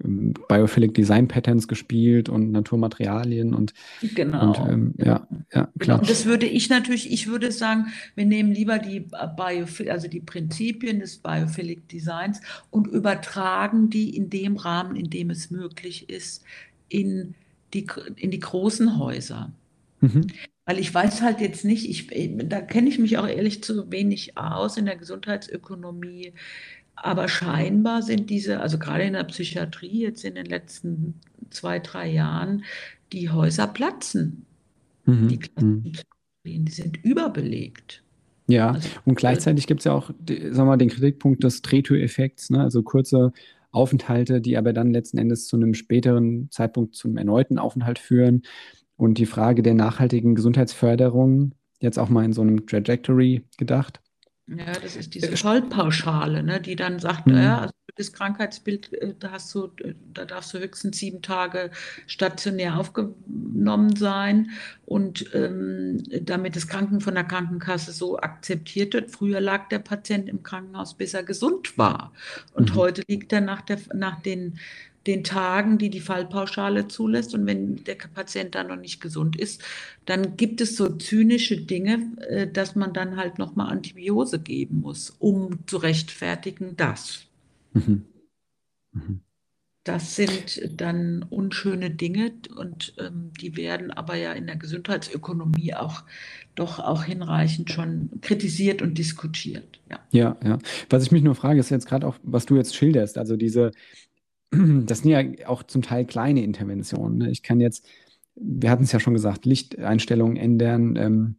S2: Biophilic Design Patterns gespielt und Naturmaterialien und
S1: genau und,
S2: ähm, ja ja
S1: genau. klar. Und das würde ich natürlich, ich würde sagen, wir nehmen lieber die Biophilic, also die Prinzipien des Biophilic Designs und übertragen die in dem Rahmen, in dem es möglich ist, in die in die großen Häuser. Mhm. Weil ich weiß halt jetzt nicht, ich, da kenne ich mich auch ehrlich zu wenig aus in der Gesundheitsökonomie. Aber scheinbar sind diese, also gerade in der Psychiatrie jetzt in den letzten zwei, drei Jahren, die Häuser platzen. Mhm. Die, mhm. die sind überbelegt.
S2: Ja, also, und gleichzeitig gibt es ja auch, sagen wir mal, den Kritikpunkt des Drehtüreffekts, ne? also kurze Aufenthalte, die aber dann letzten Endes zu einem späteren Zeitpunkt zum erneuten Aufenthalt führen. Und die Frage der nachhaltigen Gesundheitsförderung, jetzt auch mal in so einem Trajectory gedacht.
S1: Ja, das ist diese Vollpauschale, ne, die dann sagt, mhm. ja, also das Krankheitsbild, äh, da hast du, äh, da darfst du höchstens sieben Tage stationär aufgenommen sein und ähm, damit das Kranken von der Krankenkasse so akzeptiert wird. Früher lag der Patient im Krankenhaus, bis er gesund war. Und mhm. heute liegt er nach, der, nach den den Tagen, die die Fallpauschale zulässt. Und wenn der Patient dann noch nicht gesund ist, dann gibt es so zynische Dinge, äh, dass man dann halt nochmal Antibiose geben muss, um zu rechtfertigen das. Mhm. Mhm. Das sind dann unschöne Dinge und ähm, die werden aber ja in der Gesundheitsökonomie auch doch auch hinreichend schon kritisiert und diskutiert.
S2: Ja, ja. ja. Was ich mich nur frage, ist jetzt gerade auch, was du jetzt schilderst, also diese, das sind ja auch zum Teil kleine Interventionen. Ne? Ich kann jetzt, wir hatten es ja schon gesagt, Lichteinstellungen ändern, ähm,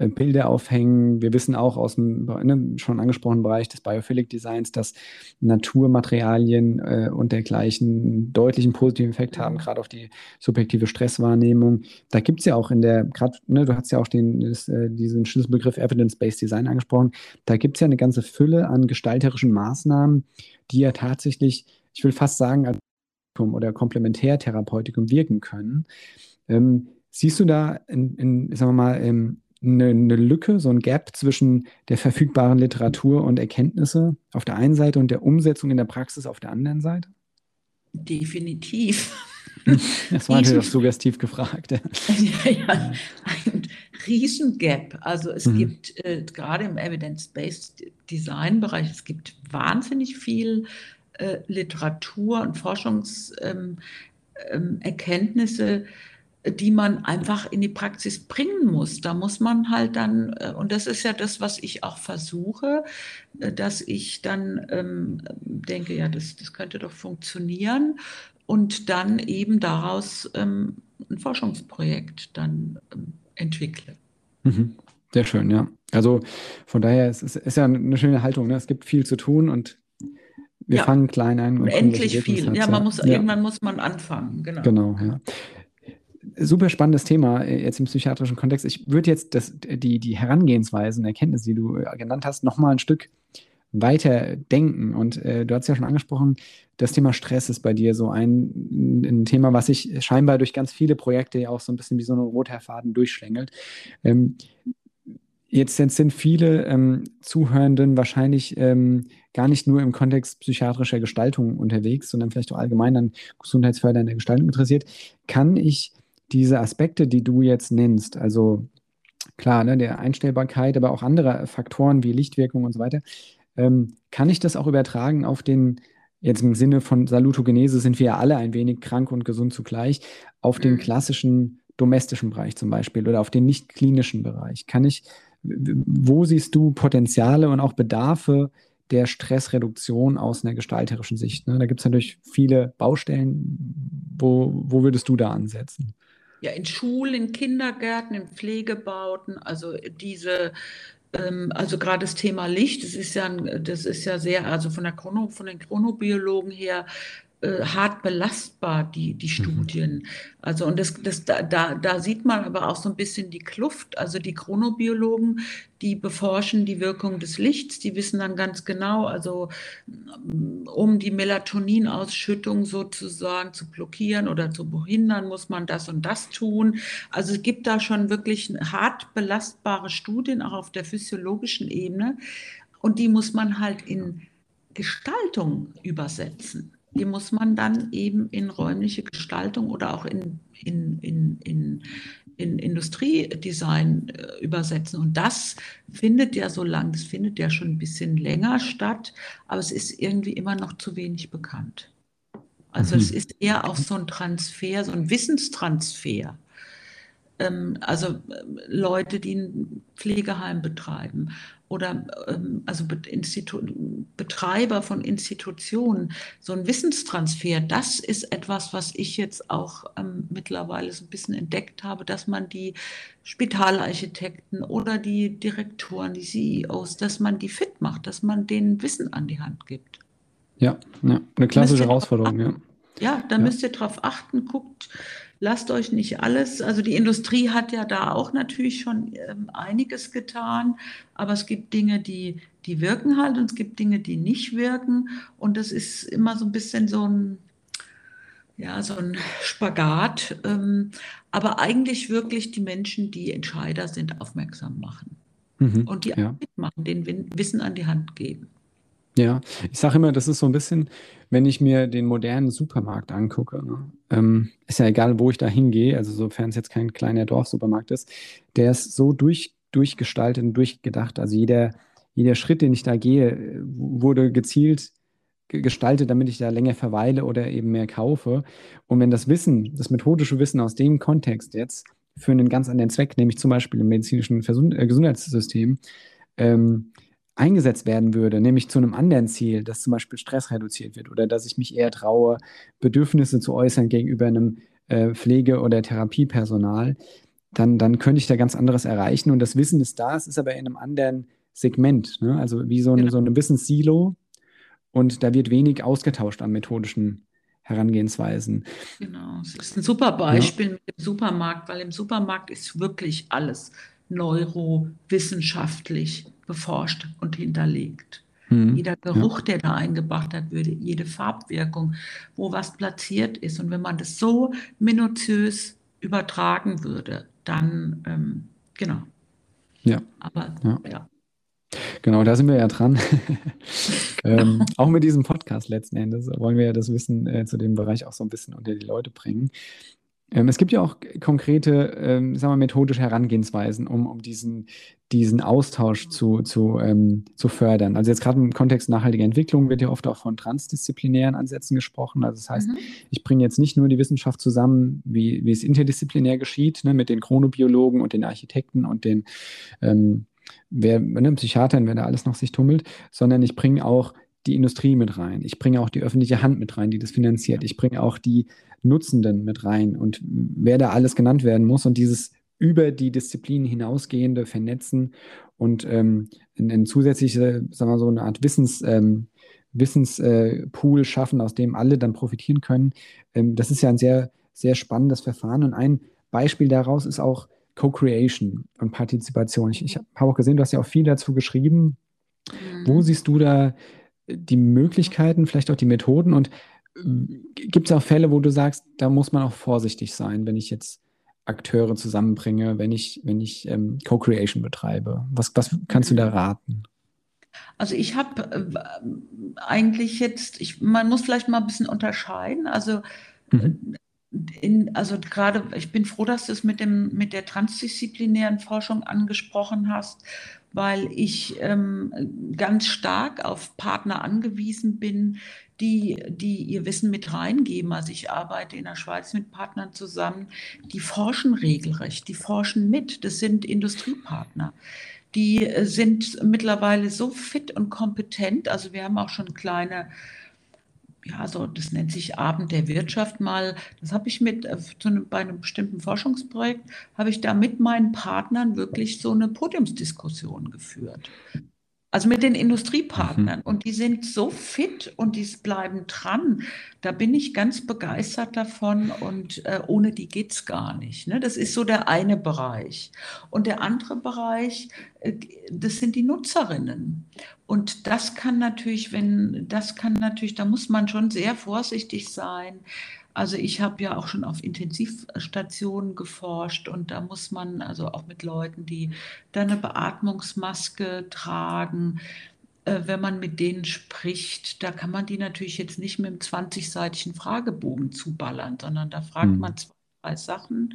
S2: äh, Bilder aufhängen. Wir wissen auch aus dem ne, schon angesprochenen Bereich des Biophilic Designs, dass Naturmaterialien äh, und dergleichen deutlichen positiven Effekt haben, mhm. gerade auf die subjektive Stresswahrnehmung. Da gibt es ja auch in der, gerade, ne, du hast ja auch den, das, äh, diesen Schlüsselbegriff Evidence-Based Design angesprochen, da gibt es ja eine ganze Fülle an gestalterischen Maßnahmen, die ja tatsächlich, ich will fast sagen, als oder Komplementärtherapeutikum wirken können. Ähm, siehst du da in, in, sagen wir mal, im eine, eine Lücke, so ein Gap zwischen der verfügbaren Literatur und Erkenntnisse auf der einen Seite und der Umsetzung in der Praxis auf der anderen Seite?
S1: Definitiv.
S2: Das war natürlich auch suggestiv gefragt.
S1: Ja, ja, ein Riesengap. Also es mhm. gibt äh, gerade im Evidence-Based Design-Bereich, es gibt wahnsinnig viel äh, Literatur und Forschungserkenntnisse, ähm, ähm, die man einfach in die Praxis bringen muss. Da muss man halt dann, äh, und das ist ja das, was ich auch versuche, äh, dass ich dann ähm, denke, ja, das, das könnte doch funktionieren und dann eben daraus ähm, ein Forschungsprojekt dann ähm, entwickle.
S2: Mhm. Sehr schön, ja. Also von daher ist es ist ja eine schöne Haltung. Ne? Es gibt viel zu tun und wir ja. fangen klein an.
S1: Und Endlich viel. Ja, man muss, ja. irgendwann muss man anfangen.
S2: Genau. Genau, ja super spannendes Thema äh, jetzt im psychiatrischen Kontext. Ich würde jetzt das, die, die Herangehensweisen, Erkenntnisse, die du äh, genannt hast, nochmal ein Stück weiter denken. Und äh, du hast ja schon angesprochen, das Thema Stress ist bei dir so ein, ein Thema, was sich scheinbar durch ganz viele Projekte ja auch so ein bisschen wie so ein roter Faden durchschlängelt. Ähm, jetzt, jetzt, sind viele ähm, Zuhörenden wahrscheinlich ähm, gar nicht nur im Kontext psychiatrischer Gestaltung unterwegs, sondern vielleicht auch allgemein an gesundheitsfördernder Gestaltung interessiert. Kann ich diese Aspekte, die du jetzt nennst, also klar, ne, der Einstellbarkeit, aber auch andere Faktoren wie Lichtwirkung und so weiter, ähm, kann ich das auch übertragen auf den, jetzt im Sinne von Salutogenese sind wir ja alle ein wenig krank und gesund zugleich, auf den mhm. klassischen domestischen Bereich zum Beispiel oder auf den nicht klinischen Bereich? Kann ich, wo siehst du Potenziale und auch Bedarfe der Stressreduktion aus einer gestalterischen Sicht? Ne? Da gibt es natürlich viele Baustellen. Wo, wo würdest du da ansetzen?
S1: ja, in Schulen, in Kindergärten, in Pflegebauten, also diese, ähm, also gerade das Thema Licht, das ist ja, das ist ja sehr, also von der Chrono, von den Chronobiologen her äh, hart belastbar, die, die mhm. Studien. Also, und das, das, da, da sieht man aber auch so ein bisschen die Kluft. Also, die Chronobiologen, die beforschen die Wirkung des Lichts, die wissen dann ganz genau, also, um die Melatoninausschüttung sozusagen zu blockieren oder zu behindern, muss man das und das tun. Also, es gibt da schon wirklich hart belastbare Studien, auch auf der physiologischen Ebene. Und die muss man halt in Gestaltung übersetzen die muss man dann eben in räumliche Gestaltung oder auch in, in, in, in, in Industriedesign äh, übersetzen. Und das findet ja so lang, das findet ja schon ein bisschen länger statt, aber es ist irgendwie immer noch zu wenig bekannt. Also mhm. es ist eher auch so ein Transfer, so ein Wissenstransfer ähm, also äh, Leute, die ein Pflegeheim betreiben oder ähm, also Institu Betreiber von Institutionen, so ein Wissenstransfer, das ist etwas, was ich jetzt auch ähm, mittlerweile so ein bisschen entdeckt habe, dass man die Spitalarchitekten oder die Direktoren, die CEOs, dass man die fit macht, dass man denen Wissen an die Hand gibt.
S2: Ja, ja eine klassische Herausforderung, ja.
S1: Ja, da ja. müsst ihr drauf achten, guckt, lasst euch nicht alles, also die Industrie hat ja da auch natürlich schon ähm, einiges getan, aber es gibt Dinge, die, die wirken halt und es gibt Dinge, die nicht wirken und das ist immer so ein bisschen so ein, ja, so ein Spagat, ähm, aber eigentlich wirklich die Menschen, die Entscheider sind, aufmerksam machen mhm, und die ja. mitmachen, denen Wissen an die Hand geben.
S2: Ja, ich sage immer, das ist so ein bisschen, wenn ich mir den modernen Supermarkt angucke, ne? ähm, ist ja egal, wo ich da hingehe, also sofern es jetzt kein kleiner Dorfsupermarkt ist, der ist so durch, durchgestaltet und durchgedacht. Also jeder, jeder Schritt, den ich da gehe, wurde gezielt gestaltet, damit ich da länger verweile oder eben mehr kaufe. Und wenn das Wissen, das methodische Wissen aus dem Kontext jetzt für einen ganz anderen Zweck, nämlich zum Beispiel im medizinischen äh, Gesundheitssystem, ähm, eingesetzt werden würde, nämlich zu einem anderen Ziel, dass zum Beispiel Stress reduziert wird oder dass ich mich eher traue, Bedürfnisse zu äußern gegenüber einem äh, Pflege- oder Therapiepersonal, dann, dann könnte ich da ganz anderes erreichen. Und das Wissen ist da, es ist aber in einem anderen Segment, ne? also wie so, eine, genau. so ein Wissenssilo. Und da wird wenig ausgetauscht an methodischen Herangehensweisen.
S1: Genau, es ist ein super Beispiel ja. mit dem Supermarkt, weil im Supermarkt ist wirklich alles neurowissenschaftlich beforscht und hinterlegt. Mhm. Jeder Geruch, ja. der da eingebracht hat, würde, jede Farbwirkung, wo was platziert ist. Und wenn man das so minutiös übertragen würde, dann, ähm, genau.
S2: Ja. Aber, ja. ja. Genau, da sind wir ja dran. ähm, auch mit diesem Podcast letzten Endes wollen wir ja das Wissen äh, zu dem Bereich auch so ein bisschen unter die Leute bringen. Ähm, es gibt ja auch konkrete, ähm, sagen wir, methodische Herangehensweisen, um, um diesen, diesen Austausch zu, zu, ähm, zu fördern. Also jetzt gerade im Kontext nachhaltiger Entwicklung wird ja oft auch von transdisziplinären Ansätzen gesprochen. Also das heißt, mhm. ich bringe jetzt nicht nur die Wissenschaft zusammen, wie, wie es interdisziplinär geschieht, ne, mit den Chronobiologen und den Architekten und den ähm, wer, ne, Psychiatern, wer da alles noch sich tummelt, sondern ich bringe auch die Industrie mit rein. Ich bringe auch die öffentliche Hand mit rein, die das finanziert. Ich bringe auch die Nutzenden mit rein und wer da alles genannt werden muss und dieses über die Disziplinen hinausgehende Vernetzen und ähm, eine zusätzliche, sagen wir so, eine Art Wissens, ähm, Wissenspool äh, schaffen, aus dem alle dann profitieren können. Ähm, das ist ja ein sehr, sehr spannendes Verfahren und ein Beispiel daraus ist auch Co-Creation und Partizipation. Ich, ich habe auch gesehen, du hast ja auch viel dazu geschrieben. Mhm. Wo siehst du da die Möglichkeiten, vielleicht auch die Methoden und Gibt es auch Fälle, wo du sagst, da muss man auch vorsichtig sein, wenn ich jetzt Akteure zusammenbringe, wenn ich, wenn ich ähm, Co-Creation betreibe? Was, was kannst du da raten?
S1: Also ich habe äh, eigentlich jetzt, ich, man muss vielleicht mal ein bisschen unterscheiden. Also mhm. In, also gerade, ich bin froh, dass du es mit, dem, mit der transdisziplinären Forschung angesprochen hast, weil ich ähm, ganz stark auf Partner angewiesen bin, die, die ihr Wissen mit reingeben. Also ich arbeite in der Schweiz mit Partnern zusammen, die forschen regelrecht, die forschen mit. Das sind Industriepartner. Die äh, sind mittlerweile so fit und kompetent. Also wir haben auch schon kleine ja, so, das nennt sich Abend der Wirtschaft mal. Das habe ich mit, äh, bei einem bestimmten Forschungsprojekt, habe ich da mit meinen Partnern wirklich so eine Podiumsdiskussion geführt. Also mit den Industriepartnern. Mhm. Und die sind so fit und die bleiben dran. Da bin ich ganz begeistert davon und äh, ohne die geht es gar nicht. Ne? Das ist so der eine Bereich. Und der andere Bereich, äh, das sind die Nutzerinnen. Und das kann natürlich, wenn, das kann natürlich, da muss man schon sehr vorsichtig sein also ich habe ja auch schon auf Intensivstationen geforscht und da muss man also auch mit Leuten, die da eine Beatmungsmaske tragen, äh, wenn man mit denen spricht, da kann man die natürlich jetzt nicht mit einem 20-seitigen Fragebogen zuballern, sondern da fragt mhm. man zwei, drei Sachen,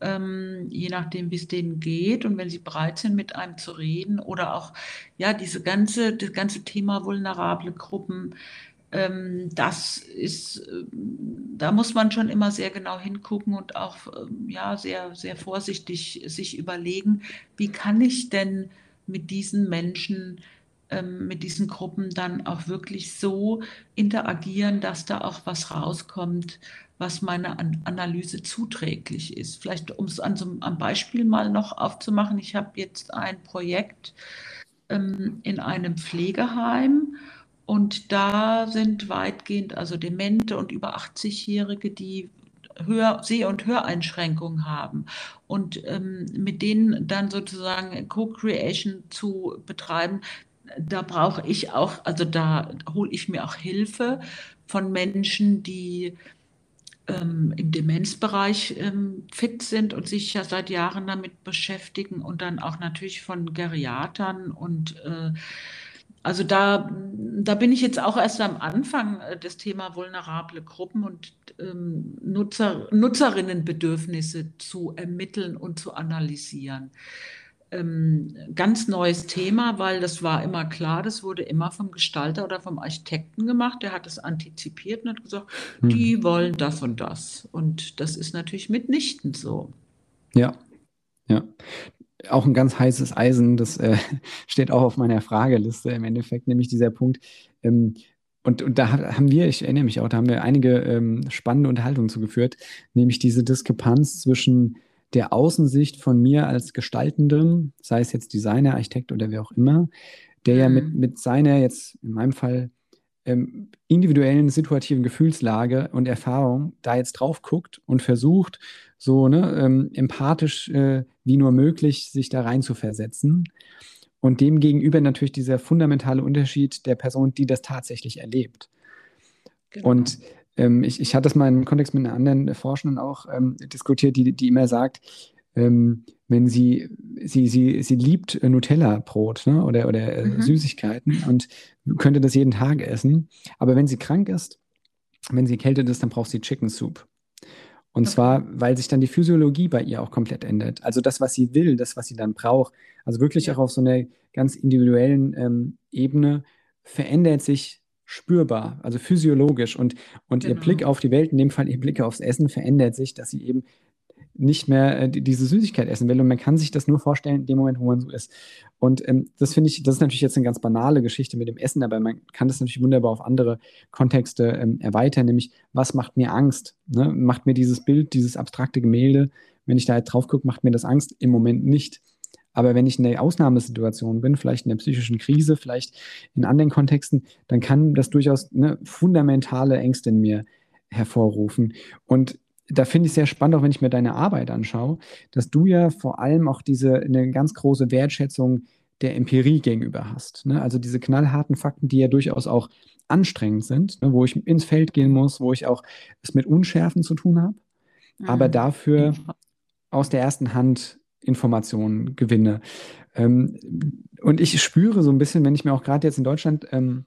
S1: ähm, je nachdem, wie es denen geht und wenn sie bereit sind, mit einem zu reden oder auch ja diese ganze das ganze Thema vulnerable Gruppen ähm, das ist, ähm, da muss man schon immer sehr genau hingucken und auch ähm, ja, sehr, sehr vorsichtig sich überlegen, wie kann ich denn mit diesen Menschen, ähm, mit diesen Gruppen dann auch wirklich so interagieren, dass da auch was rauskommt, was meiner Analyse zuträglich ist. Vielleicht, um es an so einem Beispiel mal noch aufzumachen, ich habe jetzt ein Projekt ähm, in einem Pflegeheim und da sind weitgehend also Demente und über 80-Jährige, die Hör-, Seh- und Höreinschränkungen haben. Und ähm, mit denen dann sozusagen Co-Creation zu betreiben, da brauche ich auch, also da hole ich mir auch Hilfe von Menschen, die ähm, im Demenzbereich ähm, fit sind und sich ja seit Jahren damit beschäftigen und dann auch natürlich von Geriatern und äh, also da, da bin ich jetzt auch erst am Anfang äh, des Thema vulnerable Gruppen und ähm, Nutzer, Nutzerinnenbedürfnisse zu ermitteln und zu analysieren. Ähm, ganz neues Thema, weil das war immer klar, das wurde immer vom Gestalter oder vom Architekten gemacht. Der hat es antizipiert und hat gesagt, hm. die wollen das und das. Und das ist natürlich mitnichten so.
S2: Ja, ja auch ein ganz heißes Eisen, das äh, steht auch auf meiner Frageliste im Endeffekt, nämlich dieser Punkt. Ähm, und, und da haben wir, ich erinnere mich auch, da haben wir einige ähm, spannende Unterhaltungen zugeführt, nämlich diese Diskrepanz zwischen der Außensicht von mir als Gestaltendem, sei es jetzt Designer, Architekt oder wer auch immer, der mhm. ja mit, mhm. mit seiner jetzt in meinem Fall ähm, individuellen situativen Gefühlslage und Erfahrung da jetzt drauf guckt und versucht, so ne, ähm, empathisch äh, wie nur möglich sich da rein zu versetzen. Und dem gegenüber natürlich dieser fundamentale Unterschied der Person, die das tatsächlich erlebt. Genau. Und ich, ich hatte das mal im Kontext mit einer anderen Forschenden auch ähm, diskutiert, die, die immer sagt, ähm, wenn sie, sie, sie, sie liebt Nutella-Brot ne? oder, oder äh, mhm. Süßigkeiten und könnte das jeden Tag essen. Aber wenn sie krank ist, wenn sie erkältet ist, dann braucht sie Chicken Soup. Und okay. zwar, weil sich dann die Physiologie bei ihr auch komplett ändert. Also das, was sie will, das, was sie dann braucht. Also wirklich ja. auch auf so einer ganz individuellen ähm, Ebene verändert sich spürbar, also physiologisch. Und, und genau. ihr Blick auf die Welt, in dem Fall ihr Blick aufs Essen, verändert sich, dass sie eben nicht mehr äh, diese Süßigkeit essen will. Und man kann sich das nur vorstellen in dem Moment, wo man so ist. Und ähm, das finde ich, das ist natürlich jetzt eine ganz banale Geschichte mit dem Essen, aber man kann das natürlich wunderbar auf andere Kontexte ähm, erweitern, nämlich was macht mir Angst? Ne? Macht mir dieses Bild, dieses abstrakte Gemälde, wenn ich da halt drauf gucke, macht mir das Angst? Im Moment nicht. Aber wenn ich in der Ausnahmesituation bin, vielleicht in der psychischen Krise, vielleicht in anderen Kontexten, dann kann das durchaus eine fundamentale Ängste in mir hervorrufen. Und da finde ich sehr spannend, auch wenn ich mir deine Arbeit anschaue, dass du ja vor allem auch diese eine ganz große Wertschätzung der Empirie gegenüber hast. Ne? Also diese knallharten Fakten, die ja durchaus auch anstrengend sind, ne? wo ich ins Feld gehen muss, wo ich auch es mit Unschärfen zu tun habe, mhm. aber dafür aus der ersten Hand Informationen gewinne. Ähm, und ich spüre so ein bisschen, wenn ich mir auch gerade jetzt in Deutschland ähm,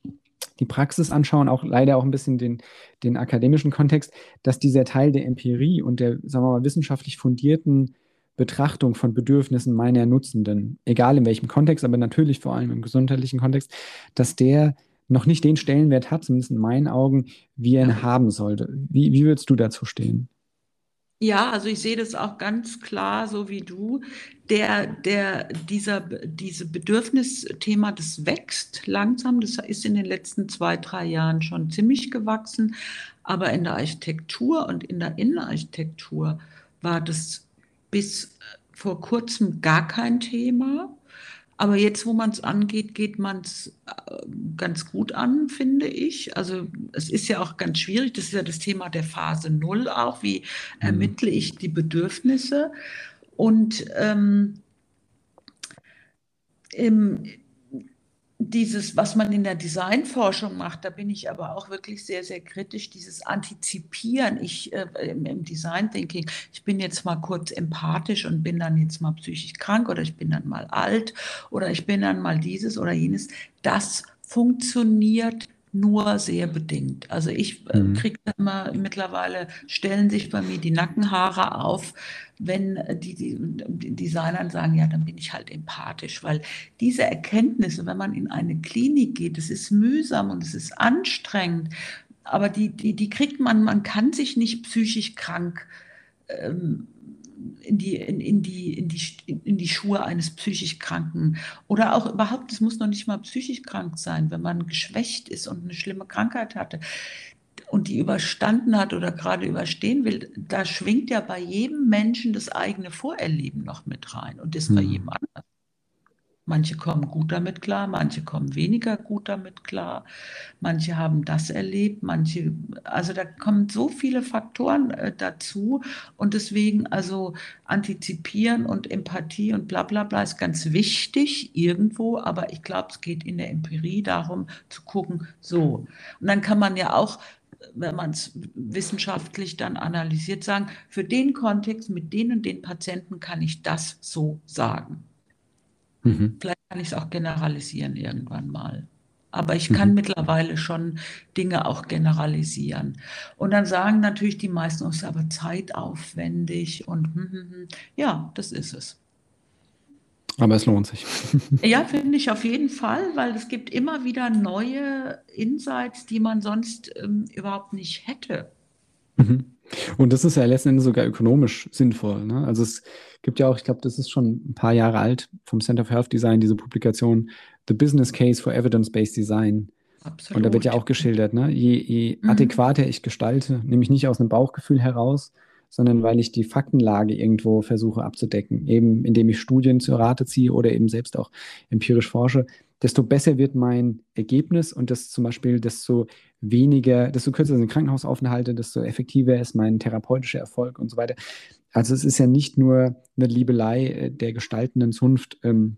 S2: die Praxis anschauen, auch leider auch ein bisschen den, den akademischen Kontext, dass dieser Teil der Empirie und der, sagen wir mal, wissenschaftlich fundierten Betrachtung von Bedürfnissen meiner Nutzenden, egal in welchem Kontext, aber natürlich vor allem im gesundheitlichen Kontext, dass der noch nicht den Stellenwert hat, zumindest in meinen Augen, wie er ihn haben sollte. Wie, wie würdest du dazu stehen?
S1: Ja, also ich sehe das auch ganz klar, so wie du. Der, der, dieser, diese Bedürfnisthema, das wächst langsam. Das ist in den letzten zwei, drei Jahren schon ziemlich gewachsen. Aber in der Architektur und in der Innenarchitektur war das bis vor kurzem gar kein Thema. Aber jetzt, wo man es angeht, geht man es äh, ganz gut an, finde ich. Also es ist ja auch ganz schwierig, das ist ja das Thema der Phase Null auch, wie mhm. ermittle ich die Bedürfnisse. Und ähm, im, dieses, was man in der Designforschung macht, da bin ich aber auch wirklich sehr, sehr kritisch, dieses Antizipieren ich, äh, im, im, Design Thinking. Ich bin jetzt mal kurz empathisch und bin dann jetzt mal psychisch krank oder ich bin dann mal alt oder ich bin dann mal dieses oder jenes. Das funktioniert nur sehr bedingt. Also ich äh, mhm. kriege immer mittlerweile, stellen sich bei mir die Nackenhaare auf, wenn die, die, die Designer sagen, ja, dann bin ich halt empathisch, weil diese Erkenntnisse, wenn man in eine Klinik geht, es ist mühsam und es ist anstrengend, aber die, die, die kriegt man, man kann sich nicht psychisch krank ähm, in die, in, in, die, in, die, in die Schuhe eines psychisch Kranken oder auch überhaupt, es muss noch nicht mal psychisch krank sein, wenn man geschwächt ist und eine schlimme Krankheit hatte und die überstanden hat oder gerade überstehen will, da schwingt ja bei jedem Menschen das eigene Vorerleben noch mit rein und das bei mhm. jedem anderen. Manche kommen gut damit klar, manche kommen weniger gut damit klar, manche haben das erlebt, manche, also da kommen so viele Faktoren äh, dazu und deswegen also antizipieren und Empathie und bla bla bla ist ganz wichtig irgendwo, aber ich glaube, es geht in der Empirie darum zu gucken, so. Und dann kann man ja auch wenn man es wissenschaftlich dann analysiert, sagen, für den Kontext mit den und den Patienten kann ich das so sagen. Mhm. Vielleicht kann ich es auch generalisieren irgendwann mal. Aber ich kann mhm. mittlerweile schon Dinge auch generalisieren. Und dann sagen natürlich die meisten, oh, ist aber zeitaufwendig und hm, hm, hm. ja, das ist es.
S2: Aber es lohnt sich.
S1: Ja, finde ich auf jeden Fall, weil es gibt immer wieder neue Insights, die man sonst ähm, überhaupt nicht hätte.
S2: Mhm. Und das ist ja letzten Endes sogar ökonomisch sinnvoll. Ne? Also es gibt ja auch, ich glaube, das ist schon ein paar Jahre alt vom Center for Health Design, diese Publikation The Business Case for Evidence-Based Design. Absolut. Und da wird ja auch geschildert, ne? je, je mhm. adäquater ich gestalte, nämlich nicht aus einem Bauchgefühl heraus, sondern weil ich die Faktenlage irgendwo versuche abzudecken, eben indem ich Studien zur Rate ziehe oder eben selbst auch empirisch forsche, desto besser wird mein Ergebnis und das zum Beispiel, desto weniger, desto kürzer sind Krankenhausaufenthalte, desto effektiver ist mein therapeutischer Erfolg und so weiter. Also es ist ja nicht nur eine Liebelei äh, der gestaltenden Zunft, ähm,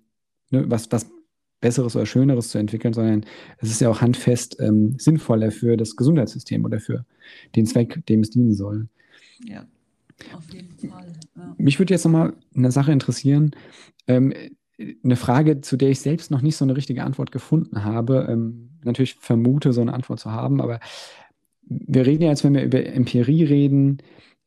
S2: ne, was, was Besseres oder Schöneres zu entwickeln, sondern es ist ja auch handfest ähm, sinnvoller für das Gesundheitssystem oder für den Zweck, dem es dienen soll.
S1: Ja, auf jeden Fall. Ja.
S2: Mich würde jetzt nochmal eine Sache interessieren. Ähm, eine Frage, zu der ich selbst noch nicht so eine richtige Antwort gefunden habe. Ähm, natürlich vermute, so eine Antwort zu haben, aber wir reden ja jetzt, wenn wir über Empirie reden,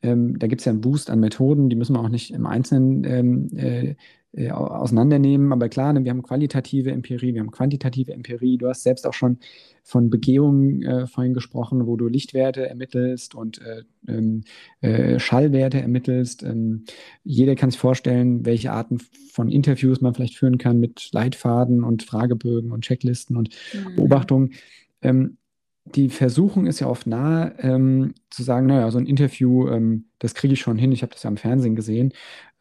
S2: ähm, da gibt es ja einen Boost an Methoden, die müssen wir auch nicht im Einzelnen ähm, äh, äh, auseinandernehmen. Aber klar, ne, wir haben qualitative Empirie, wir haben quantitative Empirie. Du hast selbst auch schon von Begehungen äh, vorhin gesprochen, wo du Lichtwerte ermittelst und äh, ähm, äh, Schallwerte ermittelst. Ähm, jeder kann sich vorstellen, welche Arten von Interviews man vielleicht führen kann mit Leitfaden und Fragebögen und Checklisten und mhm. Beobachtungen. Ähm, die Versuchung ist ja oft nahe, ähm, zu sagen, naja, so ein Interview, ähm, das kriege ich schon hin, ich habe das ja am Fernsehen gesehen.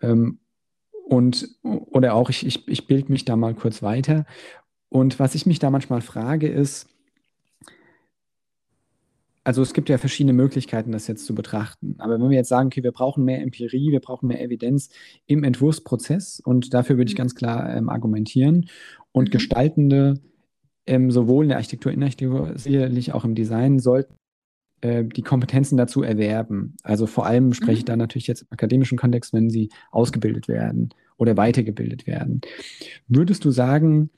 S2: Ähm, und, oder auch, ich, ich, ich bilde mich da mal kurz weiter. Und was ich mich da manchmal frage, ist, also es gibt ja verschiedene Möglichkeiten, das jetzt zu betrachten. Aber wenn wir jetzt sagen, okay, wir brauchen mehr Empirie, wir brauchen mehr Evidenz im Entwurfsprozess und dafür würde ich mhm. ganz klar ähm, argumentieren. Und mhm. Gestaltende, ähm, sowohl in der Architektur, in der Architektur, sicherlich auch im Design, sollten äh, die Kompetenzen dazu erwerben. Also vor allem spreche ich mhm. da natürlich jetzt im akademischen Kontext, wenn sie ausgebildet werden oder weitergebildet werden. Würdest du sagen,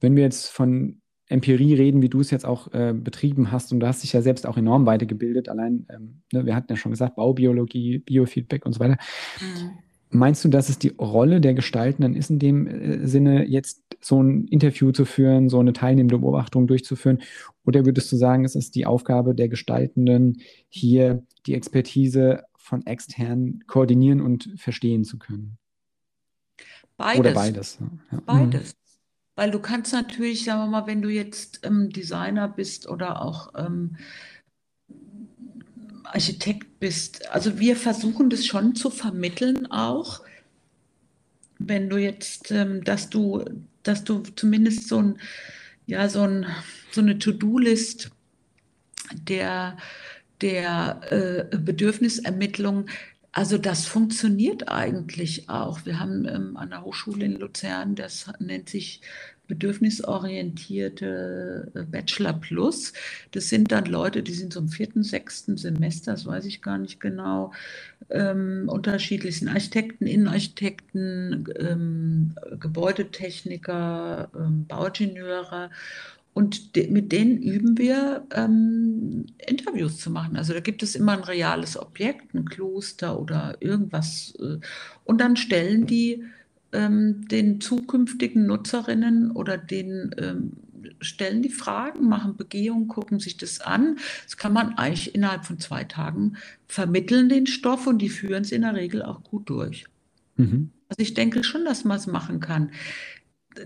S2: wenn wir jetzt von Empirie reden, wie du es jetzt auch äh, betrieben hast, und du hast dich ja selbst auch enorm weitergebildet, allein, ähm, ne, wir hatten ja schon gesagt, Baubiologie, Biofeedback und so weiter. Mhm. Meinst du, dass es die Rolle der Gestaltenden ist, in dem äh, Sinne, jetzt so ein Interview zu führen, so eine teilnehmende Beobachtung durchzuführen? Oder würdest du sagen, es ist die Aufgabe der Gestaltenden, hier die Expertise von extern koordinieren und verstehen zu können?
S1: Beides. Oder beides. Ja. Beides. Weil du kannst natürlich, sagen wir mal, wenn du jetzt ähm, Designer bist oder auch ähm, Architekt bist, also wir versuchen das schon zu vermitteln auch, wenn du jetzt, ähm, dass du, dass du zumindest so ein, ja, so ein, so eine To-Do-List der, der äh, Bedürfnisermittlung also das funktioniert eigentlich auch. Wir haben ähm, an der Hochschule in Luzern, das nennt sich bedürfnisorientierte äh, Bachelor Plus. Das sind dann Leute, die sind so im vierten, sechsten Semester, das weiß ich gar nicht genau, ähm, unterschiedlich sind Architekten, Innenarchitekten, ähm, Gebäudetechniker, ähm, Bauingenieure. Und de mit denen üben wir, ähm, Interviews zu machen. Also da gibt es immer ein reales Objekt, ein Kloster oder irgendwas. Äh, und dann stellen die ähm, den zukünftigen Nutzerinnen oder den ähm, stellen die Fragen, machen Begehungen, gucken sich das an. Das kann man eigentlich innerhalb von zwei Tagen vermitteln, den Stoff, und die führen es in der Regel auch gut durch. Mhm. Also ich denke schon, dass man es machen kann.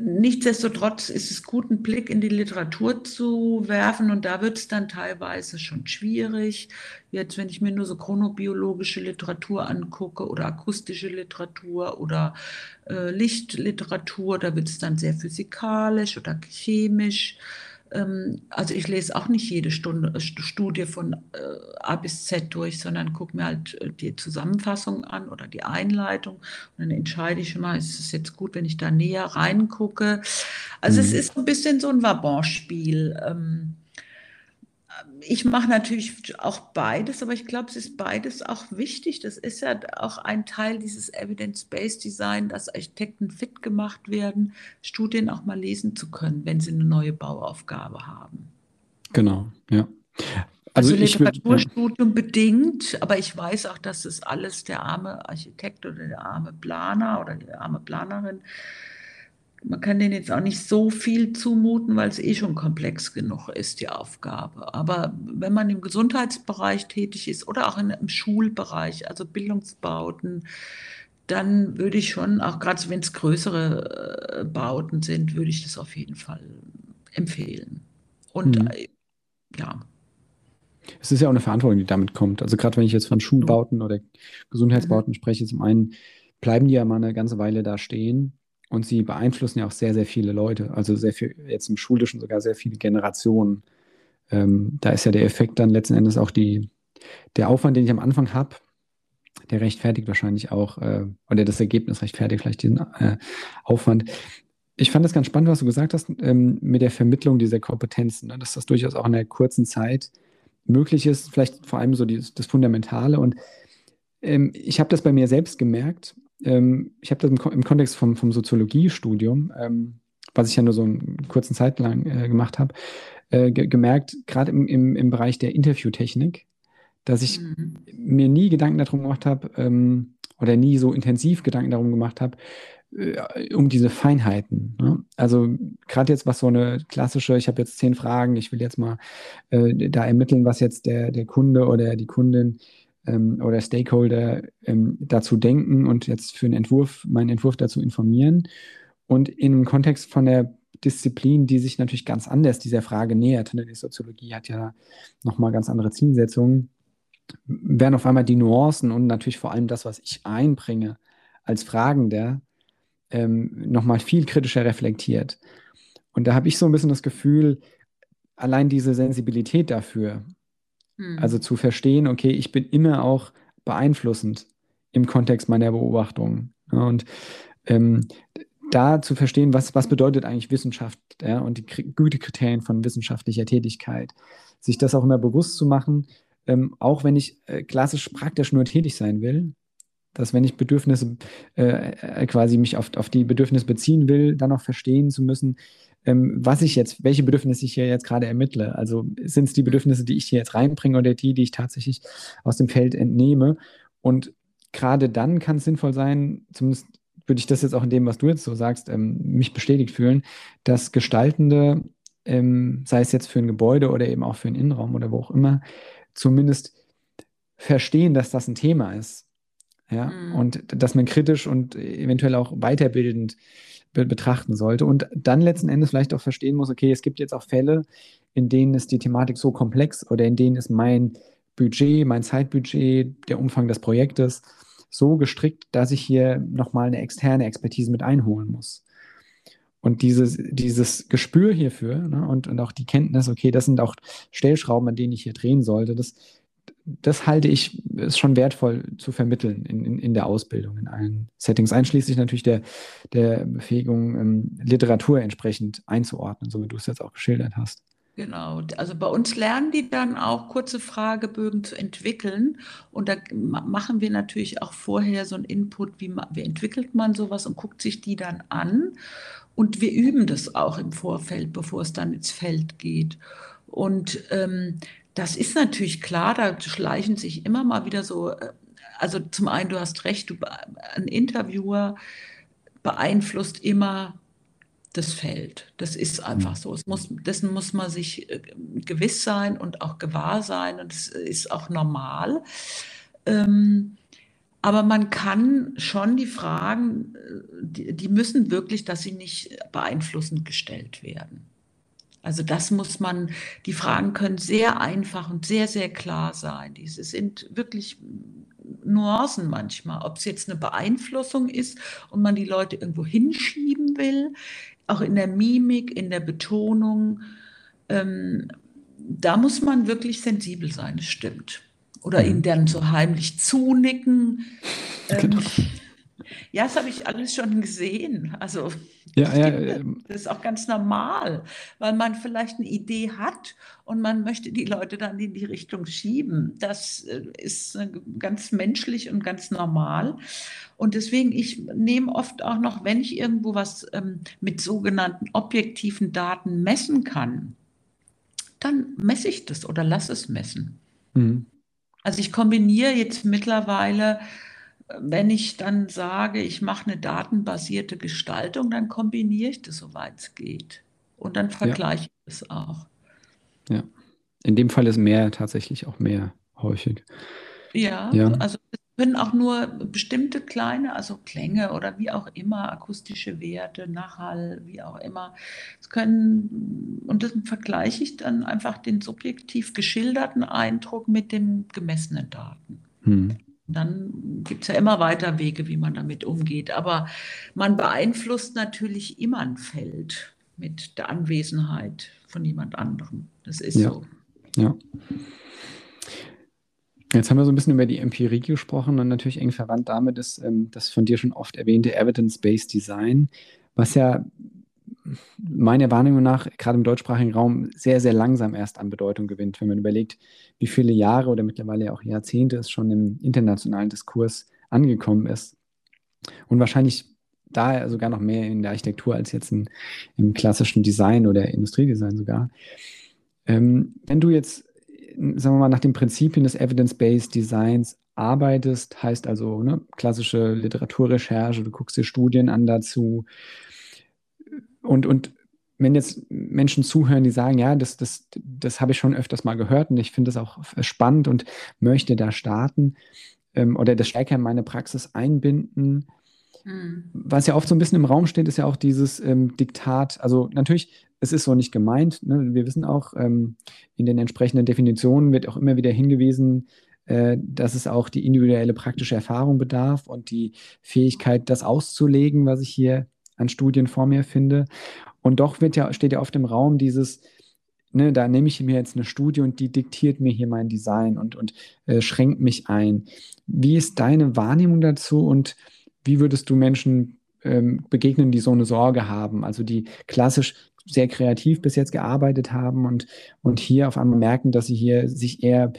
S1: Nichtsdestotrotz ist es gut, einen Blick in die Literatur zu werfen und da wird es dann teilweise schon schwierig. Jetzt, wenn ich mir nur so chronobiologische Literatur angucke oder akustische Literatur oder äh, Lichtliteratur, da wird es dann sehr physikalisch oder chemisch. Ähm, also ich lese auch nicht jede Stunde, äh, Studie von äh, A bis Z durch, sondern gucke mir halt äh, die Zusammenfassung an oder die Einleitung und dann entscheide ich mal, ist es jetzt gut, wenn ich da näher reingucke. Also mhm. es ist ein bisschen so ein Wabonspiel. Ähm, ich mache natürlich auch beides, aber ich glaube, es ist beides auch wichtig. Das ist ja auch ein Teil dieses Evidence-Based Design, dass Architekten fit gemacht werden, Studien auch mal lesen zu können, wenn sie eine neue Bauaufgabe haben.
S2: Genau, ja.
S1: Also, also Literaturstudium bedingt, aber ich weiß auch, dass es alles der arme Architekt oder der arme Planer oder die arme Planerin man kann denen jetzt auch nicht so viel zumuten, weil es eh schon komplex genug ist, die Aufgabe. Aber wenn man im Gesundheitsbereich tätig ist oder auch in, im Schulbereich, also Bildungsbauten, dann würde ich schon, auch gerade wenn es größere äh, Bauten sind, würde ich das auf jeden Fall empfehlen. Und mhm. äh, ja.
S2: Es ist ja auch eine Verantwortung, die damit kommt. Also gerade wenn ich jetzt von Schulbauten oder Gesundheitsbauten mhm. spreche, zum einen bleiben die ja mal eine ganze Weile da stehen und sie beeinflussen ja auch sehr, sehr viele Leute, also sehr viel, jetzt im Schulischen sogar sehr viele Generationen. Ähm, da ist ja der Effekt dann letzten Endes auch die, der Aufwand, den ich am Anfang habe, der rechtfertigt wahrscheinlich auch, äh, oder das Ergebnis rechtfertigt vielleicht diesen äh, Aufwand. Ich fand das ganz spannend, was du gesagt hast, ähm, mit der Vermittlung dieser Kompetenzen, ne, dass das durchaus auch in einer kurzen Zeit möglich ist, vielleicht vor allem so die, das Fundamentale. Und ähm, ich habe das bei mir selbst gemerkt, ähm, ich habe das im, im, Kontext vom, vom Soziologiestudium, ähm, was ich ja nur so einen kurzen Zeit lang äh, gemacht habe, äh, ge gemerkt, gerade im, im, im Bereich der Interviewtechnik, dass ich mhm. mir nie Gedanken darum gemacht habe ähm, oder nie so intensiv Gedanken darum gemacht habe, äh, um diese Feinheiten. Ne? Also gerade jetzt was so eine klassische, ich habe jetzt zehn Fragen, ich will jetzt mal äh, da ermitteln, was jetzt der, der Kunde oder die Kundin ähm, oder Stakeholder ähm, dazu denken und jetzt für einen Entwurf, meinen Entwurf dazu informieren. Und einem Kontext von der Disziplin, die sich natürlich ganz anders dieser Frage nähert, ne? die Soziologie hat ja nochmal ganz andere Zielsetzungen, werden auf einmal die Nuancen und natürlich vor allem das, was ich einbringe als Fragender, ähm, nochmal viel kritischer reflektiert. Und da habe ich so ein bisschen das Gefühl, allein diese Sensibilität dafür, hm. Also zu verstehen, okay, ich bin immer auch beeinflussend im Kontext meiner Beobachtungen. Ja, und ähm, da zu verstehen, was, was bedeutet eigentlich Wissenschaft ja, und die Gütekriterien von wissenschaftlicher Tätigkeit. Sich das auch immer bewusst zu machen, ähm, auch wenn ich äh, klassisch praktisch nur tätig sein will, dass wenn ich Bedürfnisse äh, äh quasi mich auf, auf die Bedürfnisse beziehen will, dann auch verstehen zu müssen, was ich jetzt, welche Bedürfnisse ich hier jetzt gerade ermittle. Also sind es die Bedürfnisse, die ich hier jetzt reinbringe oder die, die ich tatsächlich aus dem Feld entnehme. Und gerade dann kann es sinnvoll sein, zumindest würde ich das jetzt auch in dem, was du jetzt so sagst, ähm, mich bestätigt fühlen, dass Gestaltende, ähm, sei es jetzt für ein Gebäude oder eben auch für einen Innenraum oder wo auch immer, zumindest verstehen, dass das ein Thema ist. Ja, mhm. und dass man kritisch und eventuell auch weiterbildend betrachten sollte und dann letzten Endes vielleicht auch verstehen muss, okay, es gibt jetzt auch Fälle, in denen ist die Thematik so komplex oder in denen ist mein Budget, mein Zeitbudget, der Umfang des Projektes so gestrickt, dass ich hier nochmal eine externe Expertise mit einholen muss. Und dieses, dieses Gespür hierfür ne, und, und auch die Kenntnis, okay, das sind auch Stellschrauben, an denen ich hier drehen sollte, das, das halte ich ist schon wertvoll zu vermitteln in, in, in der Ausbildung, in allen Settings, einschließlich natürlich der, der Befähigung, ähm, Literatur entsprechend einzuordnen, so wie du es jetzt auch geschildert hast.
S1: Genau, also bei uns lernen die dann auch kurze Fragebögen zu entwickeln und da machen wir natürlich auch vorher so einen Input, wie, wie entwickelt man sowas und guckt sich die dann an und wir üben das auch im Vorfeld, bevor es dann ins Feld geht. Und ähm, das ist natürlich klar, da schleichen sich immer mal wieder so, äh, also zum einen, du hast recht, du, ein Interviewer beeinflusst immer das fällt. Das ist einfach mhm. so. Es muss, dessen muss man sich äh, gewiss sein und auch gewahr sein und es ist auch normal. Ähm, aber man kann schon die Fragen, äh, die, die müssen wirklich, dass sie nicht beeinflussend gestellt werden. Also das muss man, die Fragen können sehr einfach und sehr, sehr klar sein. Diese sind wirklich Nuancen manchmal, ob es jetzt eine Beeinflussung ist und man die Leute irgendwo hinschieben will, auch in der Mimik, in der Betonung. Ähm, da muss man wirklich sensibel sein, das stimmt. Oder mhm. ihnen dann so heimlich zunicken. Ähm, genau. Ja, das habe ich alles schon gesehen. Also ja, ja, ähm, das ist auch ganz normal, weil man vielleicht eine Idee hat und man möchte die Leute dann in die Richtung schieben. Das äh, ist äh, ganz menschlich und ganz normal. Und deswegen, ich nehme oft auch noch, wenn ich irgendwo was ähm, mit sogenannten objektiven Daten messen kann, dann messe ich das oder lasse es messen. Mhm. Also ich kombiniere jetzt mittlerweile wenn ich dann sage, ich mache eine datenbasierte Gestaltung, dann kombiniere ich das, soweit es geht. Und dann vergleiche ja. ich es auch.
S2: Ja. In dem Fall ist mehr tatsächlich auch mehr häufig.
S1: Ja, ja. also es können auch nur bestimmte kleine, also Klänge oder wie auch immer, akustische Werte, Nachhall, wie auch immer. Es können, und dann vergleiche ich dann einfach den subjektiv geschilderten Eindruck mit den gemessenen Daten. Hm. Dann gibt es ja immer weiter Wege, wie man damit umgeht. Aber man beeinflusst natürlich immer ein Feld mit der Anwesenheit von jemand anderem. Das ist ja. so.
S2: Ja. Jetzt haben wir so ein bisschen über die Empirie gesprochen und natürlich eng verwandt damit ist ähm, das von dir schon oft erwähnte Evidence-Based Design, was ja meiner Wahrnehmung nach gerade im deutschsprachigen Raum sehr, sehr langsam erst an Bedeutung gewinnt, wenn man überlegt, wie viele Jahre oder mittlerweile auch Jahrzehnte es schon im internationalen Diskurs angekommen ist. Und wahrscheinlich da sogar noch mehr in der Architektur als jetzt in, im klassischen Design oder Industriedesign sogar. Ähm, wenn du jetzt, sagen wir mal, nach den Prinzipien des Evidence-Based Designs arbeitest, heißt also ne, klassische Literaturrecherche, du guckst dir Studien an dazu, und, und wenn jetzt Menschen zuhören, die sagen, ja, das, das, das habe ich schon öfters mal gehört und ich finde es auch spannend und möchte da starten ähm, oder das stärker in meine Praxis einbinden. Mhm. Was ja oft so ein bisschen im Raum steht, ist ja auch dieses ähm, Diktat. Also natürlich, es ist so nicht gemeint. Ne? Wir wissen auch, ähm, in den entsprechenden Definitionen wird auch immer wieder hingewiesen, äh, dass es auch die individuelle praktische Erfahrung bedarf und die Fähigkeit, das auszulegen, was ich hier an Studien vor mir finde. Und doch wird ja, steht ja oft im Raum dieses, ne, da nehme ich mir jetzt eine Studie und die diktiert mir hier mein Design und, und äh, schränkt mich ein. Wie ist deine Wahrnehmung dazu und wie würdest du Menschen ähm, begegnen, die so eine Sorge haben, also die klassisch sehr kreativ bis jetzt gearbeitet haben und, und hier auf einmal merken, dass sie hier sich eher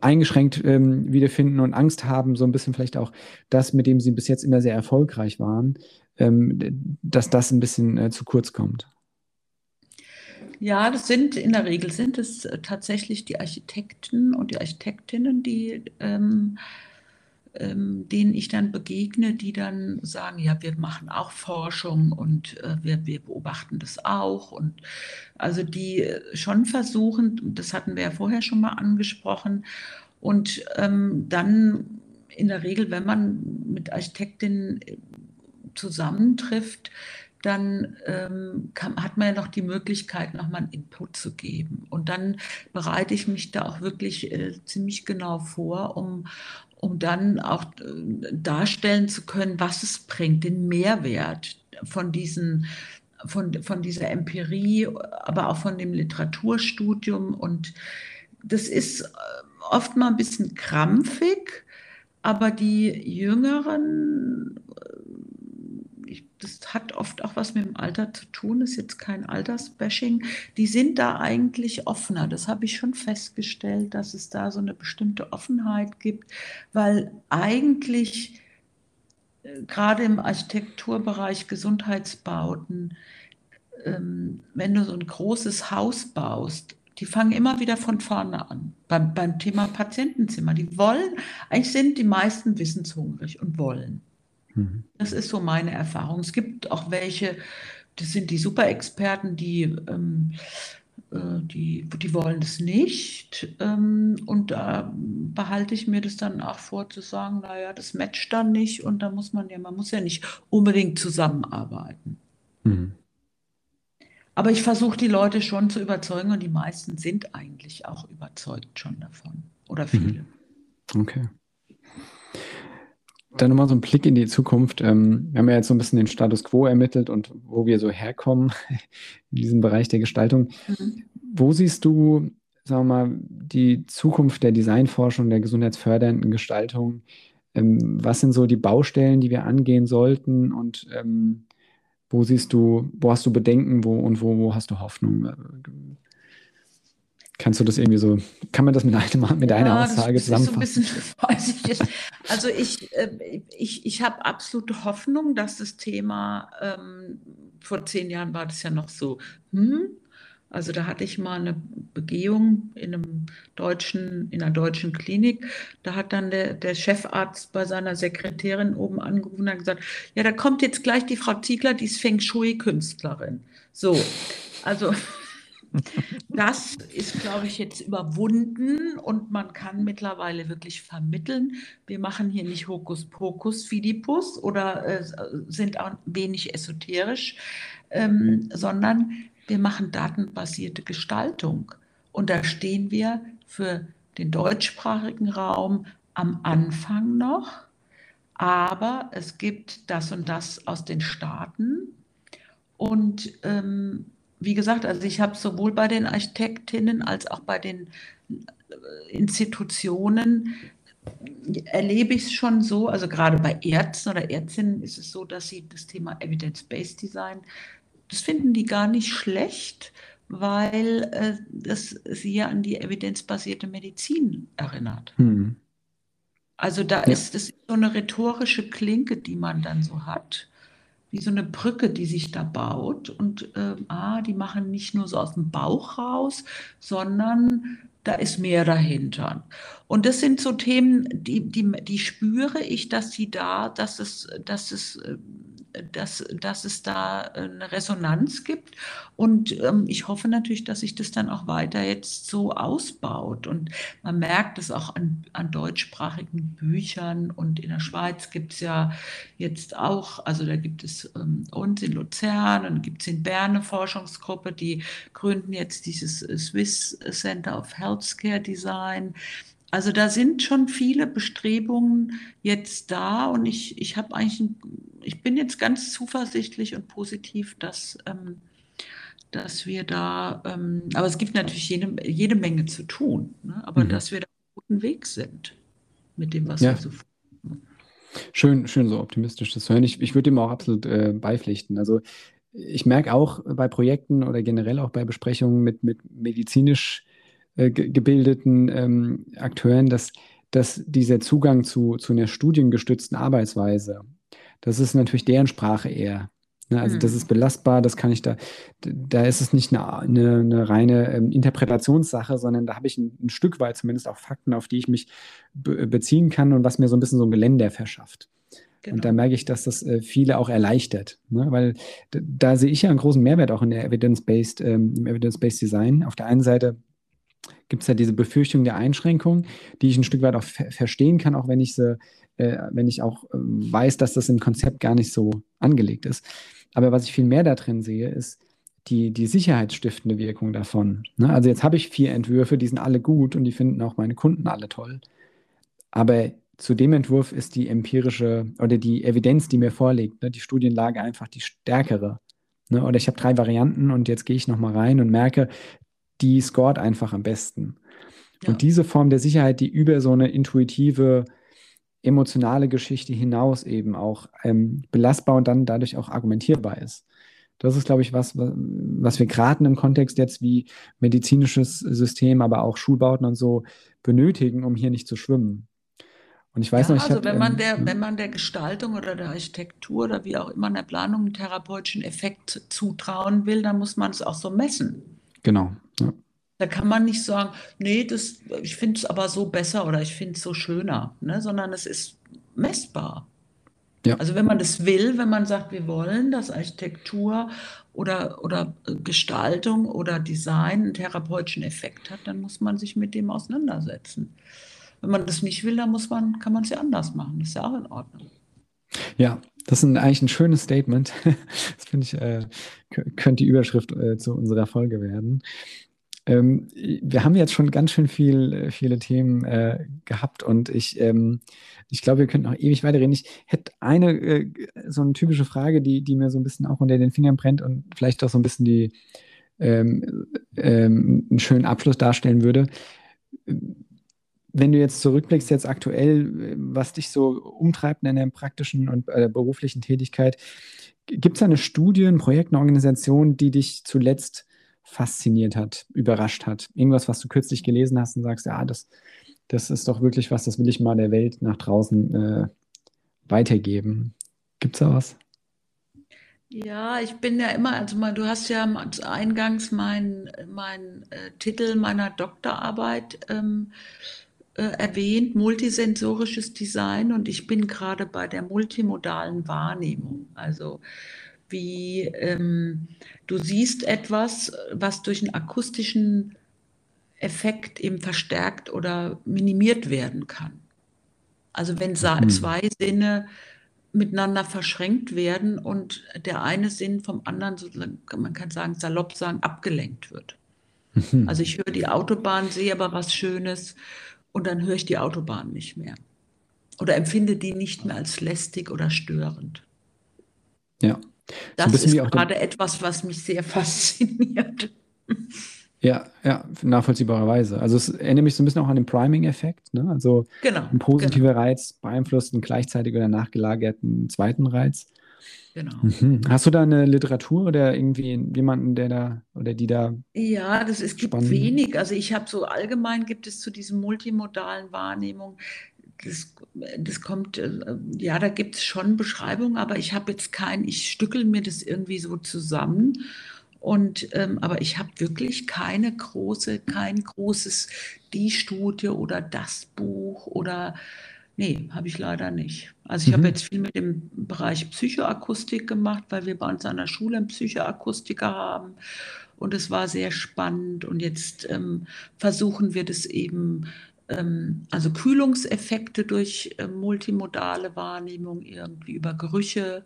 S2: eingeschränkt ähm, wiederfinden und Angst haben, so ein bisschen vielleicht auch das, mit dem sie bis jetzt immer sehr erfolgreich waren ähm, dass das ein bisschen äh, zu kurz kommt.
S1: Ja, das sind in der Regel sind es äh, tatsächlich die Architekten und die Architektinnen, die ähm, ähm, denen ich dann begegne, die dann sagen, ja, wir machen auch Forschung und äh, wir, wir beobachten das auch. Und also die äh, schon versuchen, das hatten wir ja vorher schon mal angesprochen, und ähm, dann in der Regel, wenn man mit Architektinnen zusammentrifft, dann ähm, kann, hat man ja noch die Möglichkeit, nochmal einen Input zu geben. Und dann bereite ich mich da auch wirklich äh, ziemlich genau vor, um, um dann auch äh, darstellen zu können, was es bringt, den Mehrwert von diesen von, von dieser Empirie, aber auch von dem Literaturstudium. Und das ist äh, oft mal ein bisschen krampfig, aber die Jüngeren das hat oft auch was mit dem Alter zu tun, ist jetzt kein Altersbashing. Die sind da eigentlich offener. Das habe ich schon festgestellt, dass es da so eine bestimmte Offenheit gibt, weil eigentlich äh, gerade im Architekturbereich Gesundheitsbauten, ähm, wenn du so ein großes Haus baust, die fangen immer wieder von vorne an. Beim, beim Thema Patientenzimmer. Die wollen, eigentlich sind die meisten wissenshungrig und wollen. Mhm. Das ist so meine Erfahrung. Es gibt auch welche, das sind die Superexperten, die, ähm, äh, die, die wollen das nicht. Ähm, und da behalte ich mir das dann auch vor zu sagen, naja, das matcht dann nicht und da muss man ja, man muss ja nicht unbedingt zusammenarbeiten. Mhm. Aber ich versuche die Leute schon zu überzeugen und die meisten sind eigentlich auch überzeugt schon davon. Oder mhm. viele.
S2: Okay. Dann nochmal so ein Blick in die Zukunft. Ähm, wir haben ja jetzt so ein bisschen den Status quo ermittelt und wo wir so herkommen in diesem Bereich der Gestaltung. Mhm. Wo siehst du, sagen wir mal, die Zukunft der Designforschung, der gesundheitsfördernden Gestaltung? Ähm, was sind so die Baustellen, die wir angehen sollten? Und ähm, wo siehst du, wo hast du Bedenken wo, und wo, wo hast du Hoffnung? Kannst du das irgendwie so, kann man das mit, einem, mit einer ja, Aussage zusammenfassen? So
S1: bisschen, also ich, äh, ich, ich habe absolute Hoffnung, dass das Thema, ähm, vor zehn Jahren war das ja noch so, hm, also da hatte ich mal eine Begehung in einem deutschen, in einer deutschen Klinik. Da hat dann der, der Chefarzt bei seiner Sekretärin oben angerufen und gesagt, ja, da kommt jetzt gleich die Frau Ziegler, die ist Feng Shui-Künstlerin. So, also das ist, glaube ich, jetzt überwunden und man kann mittlerweile wirklich vermitteln. Wir machen hier nicht Hokuspokus Fidipus oder äh, sind auch wenig esoterisch, ähm, sondern wir machen datenbasierte Gestaltung. Und da stehen wir für den deutschsprachigen Raum am Anfang noch. Aber es gibt das und das aus den Staaten. Und ähm, wie gesagt, also ich habe sowohl bei den Architektinnen als auch bei den äh, Institutionen erlebe ich es schon so, also gerade bei Ärzten oder Ärztinnen ist es so, dass sie das Thema Evidence-Based Design, das finden die gar nicht schlecht, weil äh, das sie ja an die evidenzbasierte Medizin erinnert. Hm. Also da ja. ist es so eine rhetorische Klinke, die man dann so hat wie so eine Brücke, die sich da baut. Und äh, ah, die machen nicht nur so aus dem Bauch raus, sondern da ist mehr dahinter. Und das sind so Themen, die, die, die spüre ich, dass sie da, dass es, dass es äh, dass, dass es da eine Resonanz gibt. Und ähm, ich hoffe natürlich, dass sich das dann auch weiter jetzt so ausbaut. Und man merkt es auch an, an deutschsprachigen Büchern. Und in der Schweiz gibt es ja jetzt auch, also da gibt es ähm, uns in Luzern und gibt es in Bern eine Forschungsgruppe, die gründen jetzt dieses Swiss Center of Healthcare Design. Also da sind schon viele Bestrebungen jetzt da und ich, ich habe eigentlich, ein, ich bin jetzt ganz zuversichtlich und positiv, dass, ähm, dass wir da, ähm, aber es gibt natürlich jede, jede Menge zu tun, ne? aber mhm. dass wir da auf guten Weg sind mit dem, was ja. wir so
S2: Schön, schön so optimistisch zu hören. Ich, ich würde dem auch absolut äh, beipflichten. Also ich merke auch bei Projekten oder generell auch bei Besprechungen mit, mit medizinisch äh, gebildeten ähm, Akteuren, dass, dass dieser Zugang zu, zu einer studiengestützten Arbeitsweise, das ist natürlich deren Sprache eher. Ne? Also mhm. das ist belastbar, das kann ich da, da ist es nicht eine, eine, eine reine ähm, Interpretationssache, sondern da habe ich ein, ein, Stück weit zumindest auch Fakten, auf die ich mich be beziehen kann und was mir so ein bisschen so ein Geländer verschafft. Genau. Und da merke ich, dass das äh, viele auch erleichtert, ne? weil da sehe ich ja einen großen Mehrwert auch in der Evidence-Based, ähm, im Evidence-Based Design. Auf der einen Seite gibt es ja diese Befürchtung der Einschränkung, die ich ein Stück weit auch ver verstehen kann, auch wenn ich sie, äh, wenn ich auch äh, weiß, dass das im Konzept gar nicht so angelegt ist. Aber was ich viel mehr da drin sehe, ist die, die sicherheitsstiftende Wirkung davon. Ne? Also jetzt habe ich vier Entwürfe, die sind alle gut und die finden auch meine Kunden alle toll. Aber zu dem Entwurf ist die empirische oder die Evidenz, die mir vorliegt, ne, die Studienlage einfach die stärkere. Ne? Oder ich habe drei Varianten und jetzt gehe ich nochmal rein und merke, die scoret einfach am besten. Ja. Und diese Form der Sicherheit, die über so eine intuitive, emotionale Geschichte hinaus eben auch ähm, belastbar und dann dadurch auch argumentierbar ist. Das ist, glaube ich, was, was wir gerade im Kontext jetzt wie medizinisches System, aber auch Schulbauten und so benötigen, um hier nicht zu schwimmen. Und ich weiß ja, noch, ich
S1: also hab, wenn man ähm, der, wenn man der Gestaltung oder der Architektur oder wie auch immer in der Planung einen therapeutischen Effekt zutrauen will, dann muss man es auch so messen.
S2: Genau. Ja.
S1: Da kann man nicht sagen, nee, das, ich finde es aber so besser oder ich finde es so schöner, ne? sondern es ist messbar. Ja. Also wenn man das will, wenn man sagt, wir wollen, dass Architektur oder, oder Gestaltung oder Design einen therapeutischen Effekt hat, dann muss man sich mit dem auseinandersetzen. Wenn man das nicht will, dann muss man, kann man es ja anders machen. Das ist ja auch in Ordnung.
S2: Ja, das ist eigentlich ein schönes Statement. Das finde ich, äh, könnte die Überschrift äh, zu unserer Folge werden. Ähm, wir haben jetzt schon ganz schön viel, äh, viele Themen äh, gehabt und ich, ähm, ich glaube, wir könnten noch ewig weiterreden. Ich hätte eine äh, so eine typische Frage, die, die mir so ein bisschen auch unter den Fingern brennt und vielleicht auch so ein bisschen die ähm, ähm einen schönen Abschluss darstellen würde wenn du jetzt zurückblickst, jetzt aktuell, was dich so umtreibt in der praktischen und äh, beruflichen Tätigkeit, gibt es eine Studie, ein Projekt, eine Organisation, die dich zuletzt fasziniert hat, überrascht hat? Irgendwas, was du kürzlich gelesen hast und sagst, ja, das, das ist doch wirklich was, das will ich mal der Welt nach draußen äh, weitergeben. Gibt es da was?
S1: Ja, ich bin ja immer, also mal, du hast ja eingangs meinen mein, äh, Titel meiner Doktorarbeit ähm, äh, erwähnt, multisensorisches Design und ich bin gerade bei der multimodalen Wahrnehmung. Also wie ähm, du siehst etwas, was durch einen akustischen Effekt eben verstärkt oder minimiert werden kann. Also wenn mhm. zwei Sinne miteinander verschränkt werden und der eine Sinn vom anderen, man kann sagen, salopp sagen, abgelenkt wird. Mhm. Also ich höre die Autobahn, sehe aber was Schönes und dann höre ich die Autobahn nicht mehr. Oder empfinde die nicht mehr als lästig oder störend.
S2: Ja.
S1: Das so ist gerade etwas, was mich sehr fasziniert.
S2: Ja, ja, nachvollziehbarerweise. Also es erinnert mich so ein bisschen auch an den Priming-Effekt. Ne? Also
S1: genau,
S2: ein positiver genau. Reiz beeinflusst einen gleichzeitig oder nachgelagerten zweiten Reiz.
S1: Genau.
S2: Mhm. Hast du da eine Literatur oder irgendwie jemanden, der da oder die da?
S1: Ja, das, es gibt wenig. Also ich habe so allgemein gibt es zu diesen multimodalen Wahrnehmungen, das, das kommt, äh, ja, da gibt es schon Beschreibungen, aber ich habe jetzt kein, ich stückel mir das irgendwie so zusammen. Und ähm, aber ich habe wirklich keine große, kein großes die Studie oder das Buch oder Nee, habe ich leider nicht. Also ich mhm. habe jetzt viel mit dem Bereich Psychoakustik gemacht, weil wir bei uns an der Schule einen Psychoakustiker haben. Und es war sehr spannend. Und jetzt ähm, versuchen wir das eben, also Kühlungseffekte durch äh, multimodale Wahrnehmung, irgendwie über Gerüche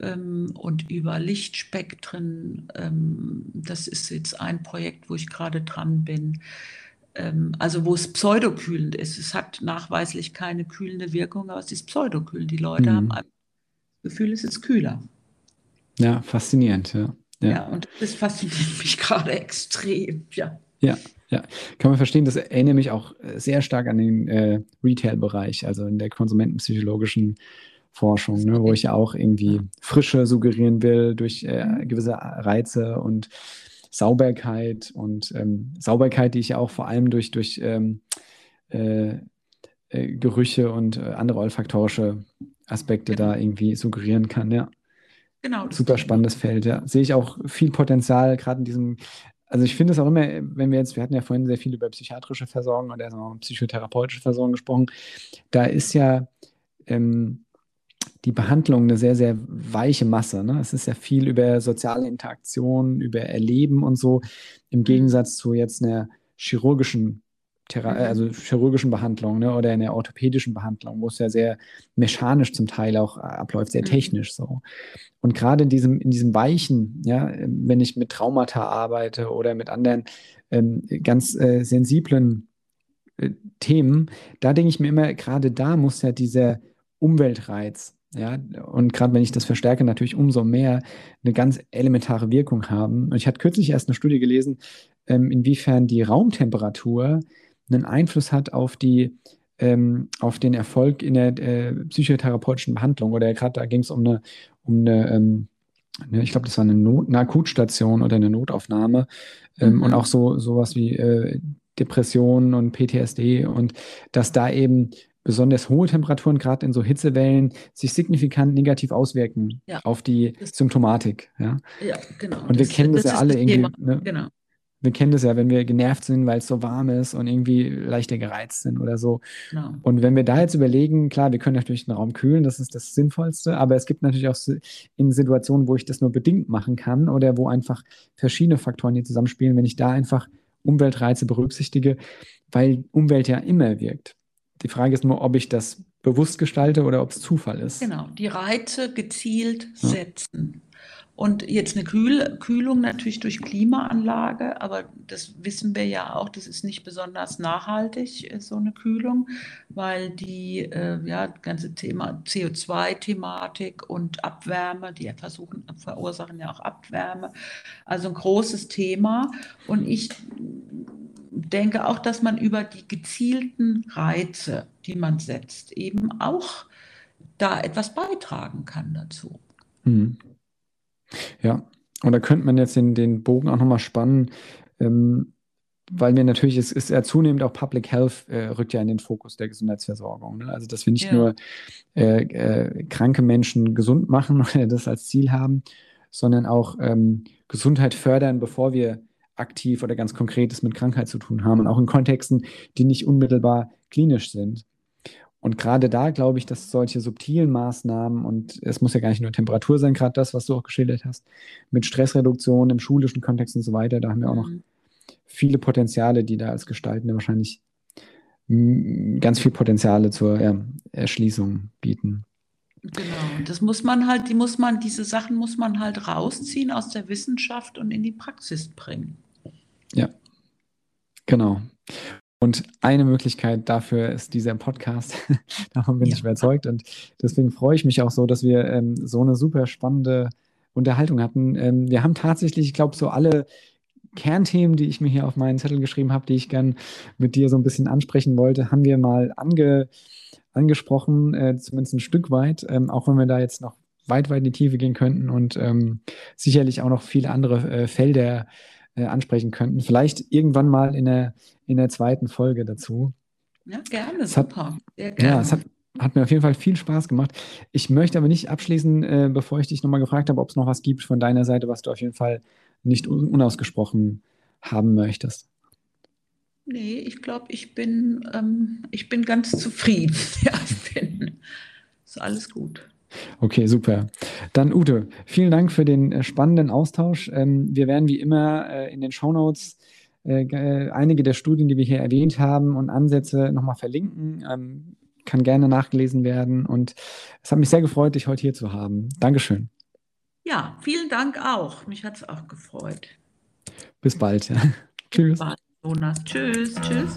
S1: ähm, und über Lichtspektren. Ähm, das ist jetzt ein Projekt, wo ich gerade dran bin ähm, also wo es pseudokühlend ist. Es hat nachweislich keine kühlende Wirkung, aber es ist pseudokühlend. Die Leute mhm. haben das Gefühl, es ist kühler.
S2: Ja, faszinierend, ja.
S1: Ja, ja und das fasziniert mich gerade extrem, ja.
S2: Ja, ja, kann man verstehen. Das erinnert mich auch äh, sehr stark an den äh, Retail-Bereich, also in der konsumentenpsychologischen Forschung, ne, wo ich ja auch irgendwie Frische suggerieren will durch äh, gewisse Reize und Sauberkeit und ähm, Sauberkeit, die ich ja auch vor allem durch, durch ähm, äh, äh, Gerüche und äh, andere olfaktorische Aspekte genau. da irgendwie suggerieren kann, ja.
S1: Genau.
S2: Super spannendes Feld, ja. Sehe ich auch viel Potenzial, gerade in diesem, also ich finde es auch immer, wenn wir jetzt, wir hatten ja vorhin sehr viel über psychiatrische Versorgung oder also psychotherapeutische Versorgung gesprochen, da ist ja ähm, die Behandlung eine sehr, sehr weiche Masse. Ne? Es ist ja viel über soziale Interaktion, über Erleben und so, im mhm. Gegensatz zu jetzt einer chirurgischen. Also chirurgischen Behandlung ne, oder einer orthopädischen Behandlung, wo es ja sehr mechanisch zum Teil auch abläuft, sehr mhm. technisch so. Und gerade in diesem, in diesem Weichen, ja, wenn ich mit Traumata arbeite oder mit anderen ähm, ganz äh, sensiblen äh, Themen, da denke ich mir immer, gerade da muss ja dieser Umweltreiz ja, und gerade wenn ich das verstärke, natürlich umso mehr eine ganz elementare Wirkung haben. Und ich hatte kürzlich erst eine Studie gelesen, ähm, inwiefern die Raumtemperatur einen Einfluss hat auf die ähm, auf den Erfolg in der äh, psychotherapeutischen Behandlung. Oder gerade da ging es um eine, um eine, ähm, eine ich glaube, das war eine, Not, eine Akutstation oder eine Notaufnahme. Ähm, mhm. Und auch so sowas wie äh, Depressionen und PTSD und dass da eben besonders hohe Temperaturen, gerade in so Hitzewellen, sich signifikant negativ auswirken ja. auf die Symptomatik. Ja,
S1: ja genau.
S2: Und wir das, kennen das, das ja alle irgendwie. Ne? Genau. Wir kennen das ja, wenn wir genervt sind, weil es so warm ist und irgendwie leichter gereizt sind oder so. Genau. Und wenn wir da jetzt überlegen, klar, wir können natürlich den Raum kühlen, das ist das Sinnvollste, aber es gibt natürlich auch in Situationen, wo ich das nur bedingt machen kann oder wo einfach verschiedene Faktoren hier zusammenspielen, wenn ich da einfach Umweltreize berücksichtige, weil Umwelt ja immer wirkt. Die Frage ist nur, ob ich das bewusst gestalte oder ob es Zufall ist.
S1: Genau, die Reize gezielt ja. setzen. Und jetzt eine Kühl Kühlung natürlich durch Klimaanlage, aber das wissen wir ja auch, das ist nicht besonders nachhaltig, äh, so eine Kühlung, weil die äh, ja, ganze Thema CO2-Thematik und Abwärme, die versuchen, verursachen ja auch Abwärme, also ein großes Thema. Und ich denke auch, dass man über die gezielten Reize, die man setzt, eben auch da etwas beitragen kann dazu.
S2: Mhm. Ja, und da könnte man jetzt den, den Bogen auch nochmal spannen, ähm, weil wir natürlich, es ist ja zunehmend auch Public Health äh, rückt ja in den Fokus der Gesundheitsversorgung. Ne? Also, dass wir nicht ja. nur äh, äh, kranke Menschen gesund machen oder das als Ziel haben, sondern auch ähm, Gesundheit fördern, bevor wir aktiv oder ganz Konkretes mit Krankheit zu tun haben und auch in Kontexten, die nicht unmittelbar klinisch sind. Und gerade da glaube ich, dass solche subtilen Maßnahmen, und es muss ja gar nicht nur Temperatur sein, gerade das, was du auch geschildert hast, mit Stressreduktion im schulischen Kontext und so weiter, da haben wir auch noch mhm. viele Potenziale, die da als Gestaltende wahrscheinlich ganz viel Potenziale zur ja, Erschließung bieten.
S1: Genau, das muss man halt, die muss man, diese Sachen muss man halt rausziehen aus der Wissenschaft und in die Praxis bringen.
S2: Ja, genau. Und eine Möglichkeit dafür ist dieser Podcast. Davon bin ja. ich überzeugt. Und deswegen freue ich mich auch so, dass wir ähm, so eine super spannende Unterhaltung hatten. Ähm, wir haben tatsächlich, ich glaube, so alle Kernthemen, die ich mir hier auf meinen Zettel geschrieben habe, die ich gern mit dir so ein bisschen ansprechen wollte, haben wir mal ange, angesprochen, äh, zumindest ein Stück weit, ähm, auch wenn wir da jetzt noch weit, weit in die Tiefe gehen könnten und ähm, sicherlich auch noch viele andere äh, Felder äh, ansprechen könnten. Vielleicht irgendwann mal in der, in der zweiten Folge dazu.
S1: Ja, gerne, es super.
S2: Hat, gerne. Ja, es hat, hat, mir auf jeden Fall viel Spaß gemacht. Ich möchte aber nicht abschließen, äh, bevor ich dich nochmal gefragt habe, ob es noch was gibt von deiner Seite, was du auf jeden Fall nicht unausgesprochen haben möchtest.
S1: Nee, ich glaube, ich bin, ähm, ich bin ganz zufrieden. Ja, ich bin. Ist alles gut.
S2: Okay, super. Dann Ute, vielen Dank für den äh, spannenden Austausch. Ähm, wir werden wie immer äh, in den Shownotes äh, einige der Studien, die wir hier erwähnt haben und Ansätze nochmal verlinken. Ähm, kann gerne nachgelesen werden und es hat mich sehr gefreut, dich heute hier zu haben. Dankeschön.
S1: Ja, vielen Dank auch. Mich hat es auch gefreut.
S2: Bis bald. Tschüss. Bis bald,
S1: Jonas. Tschüss. Tschüss.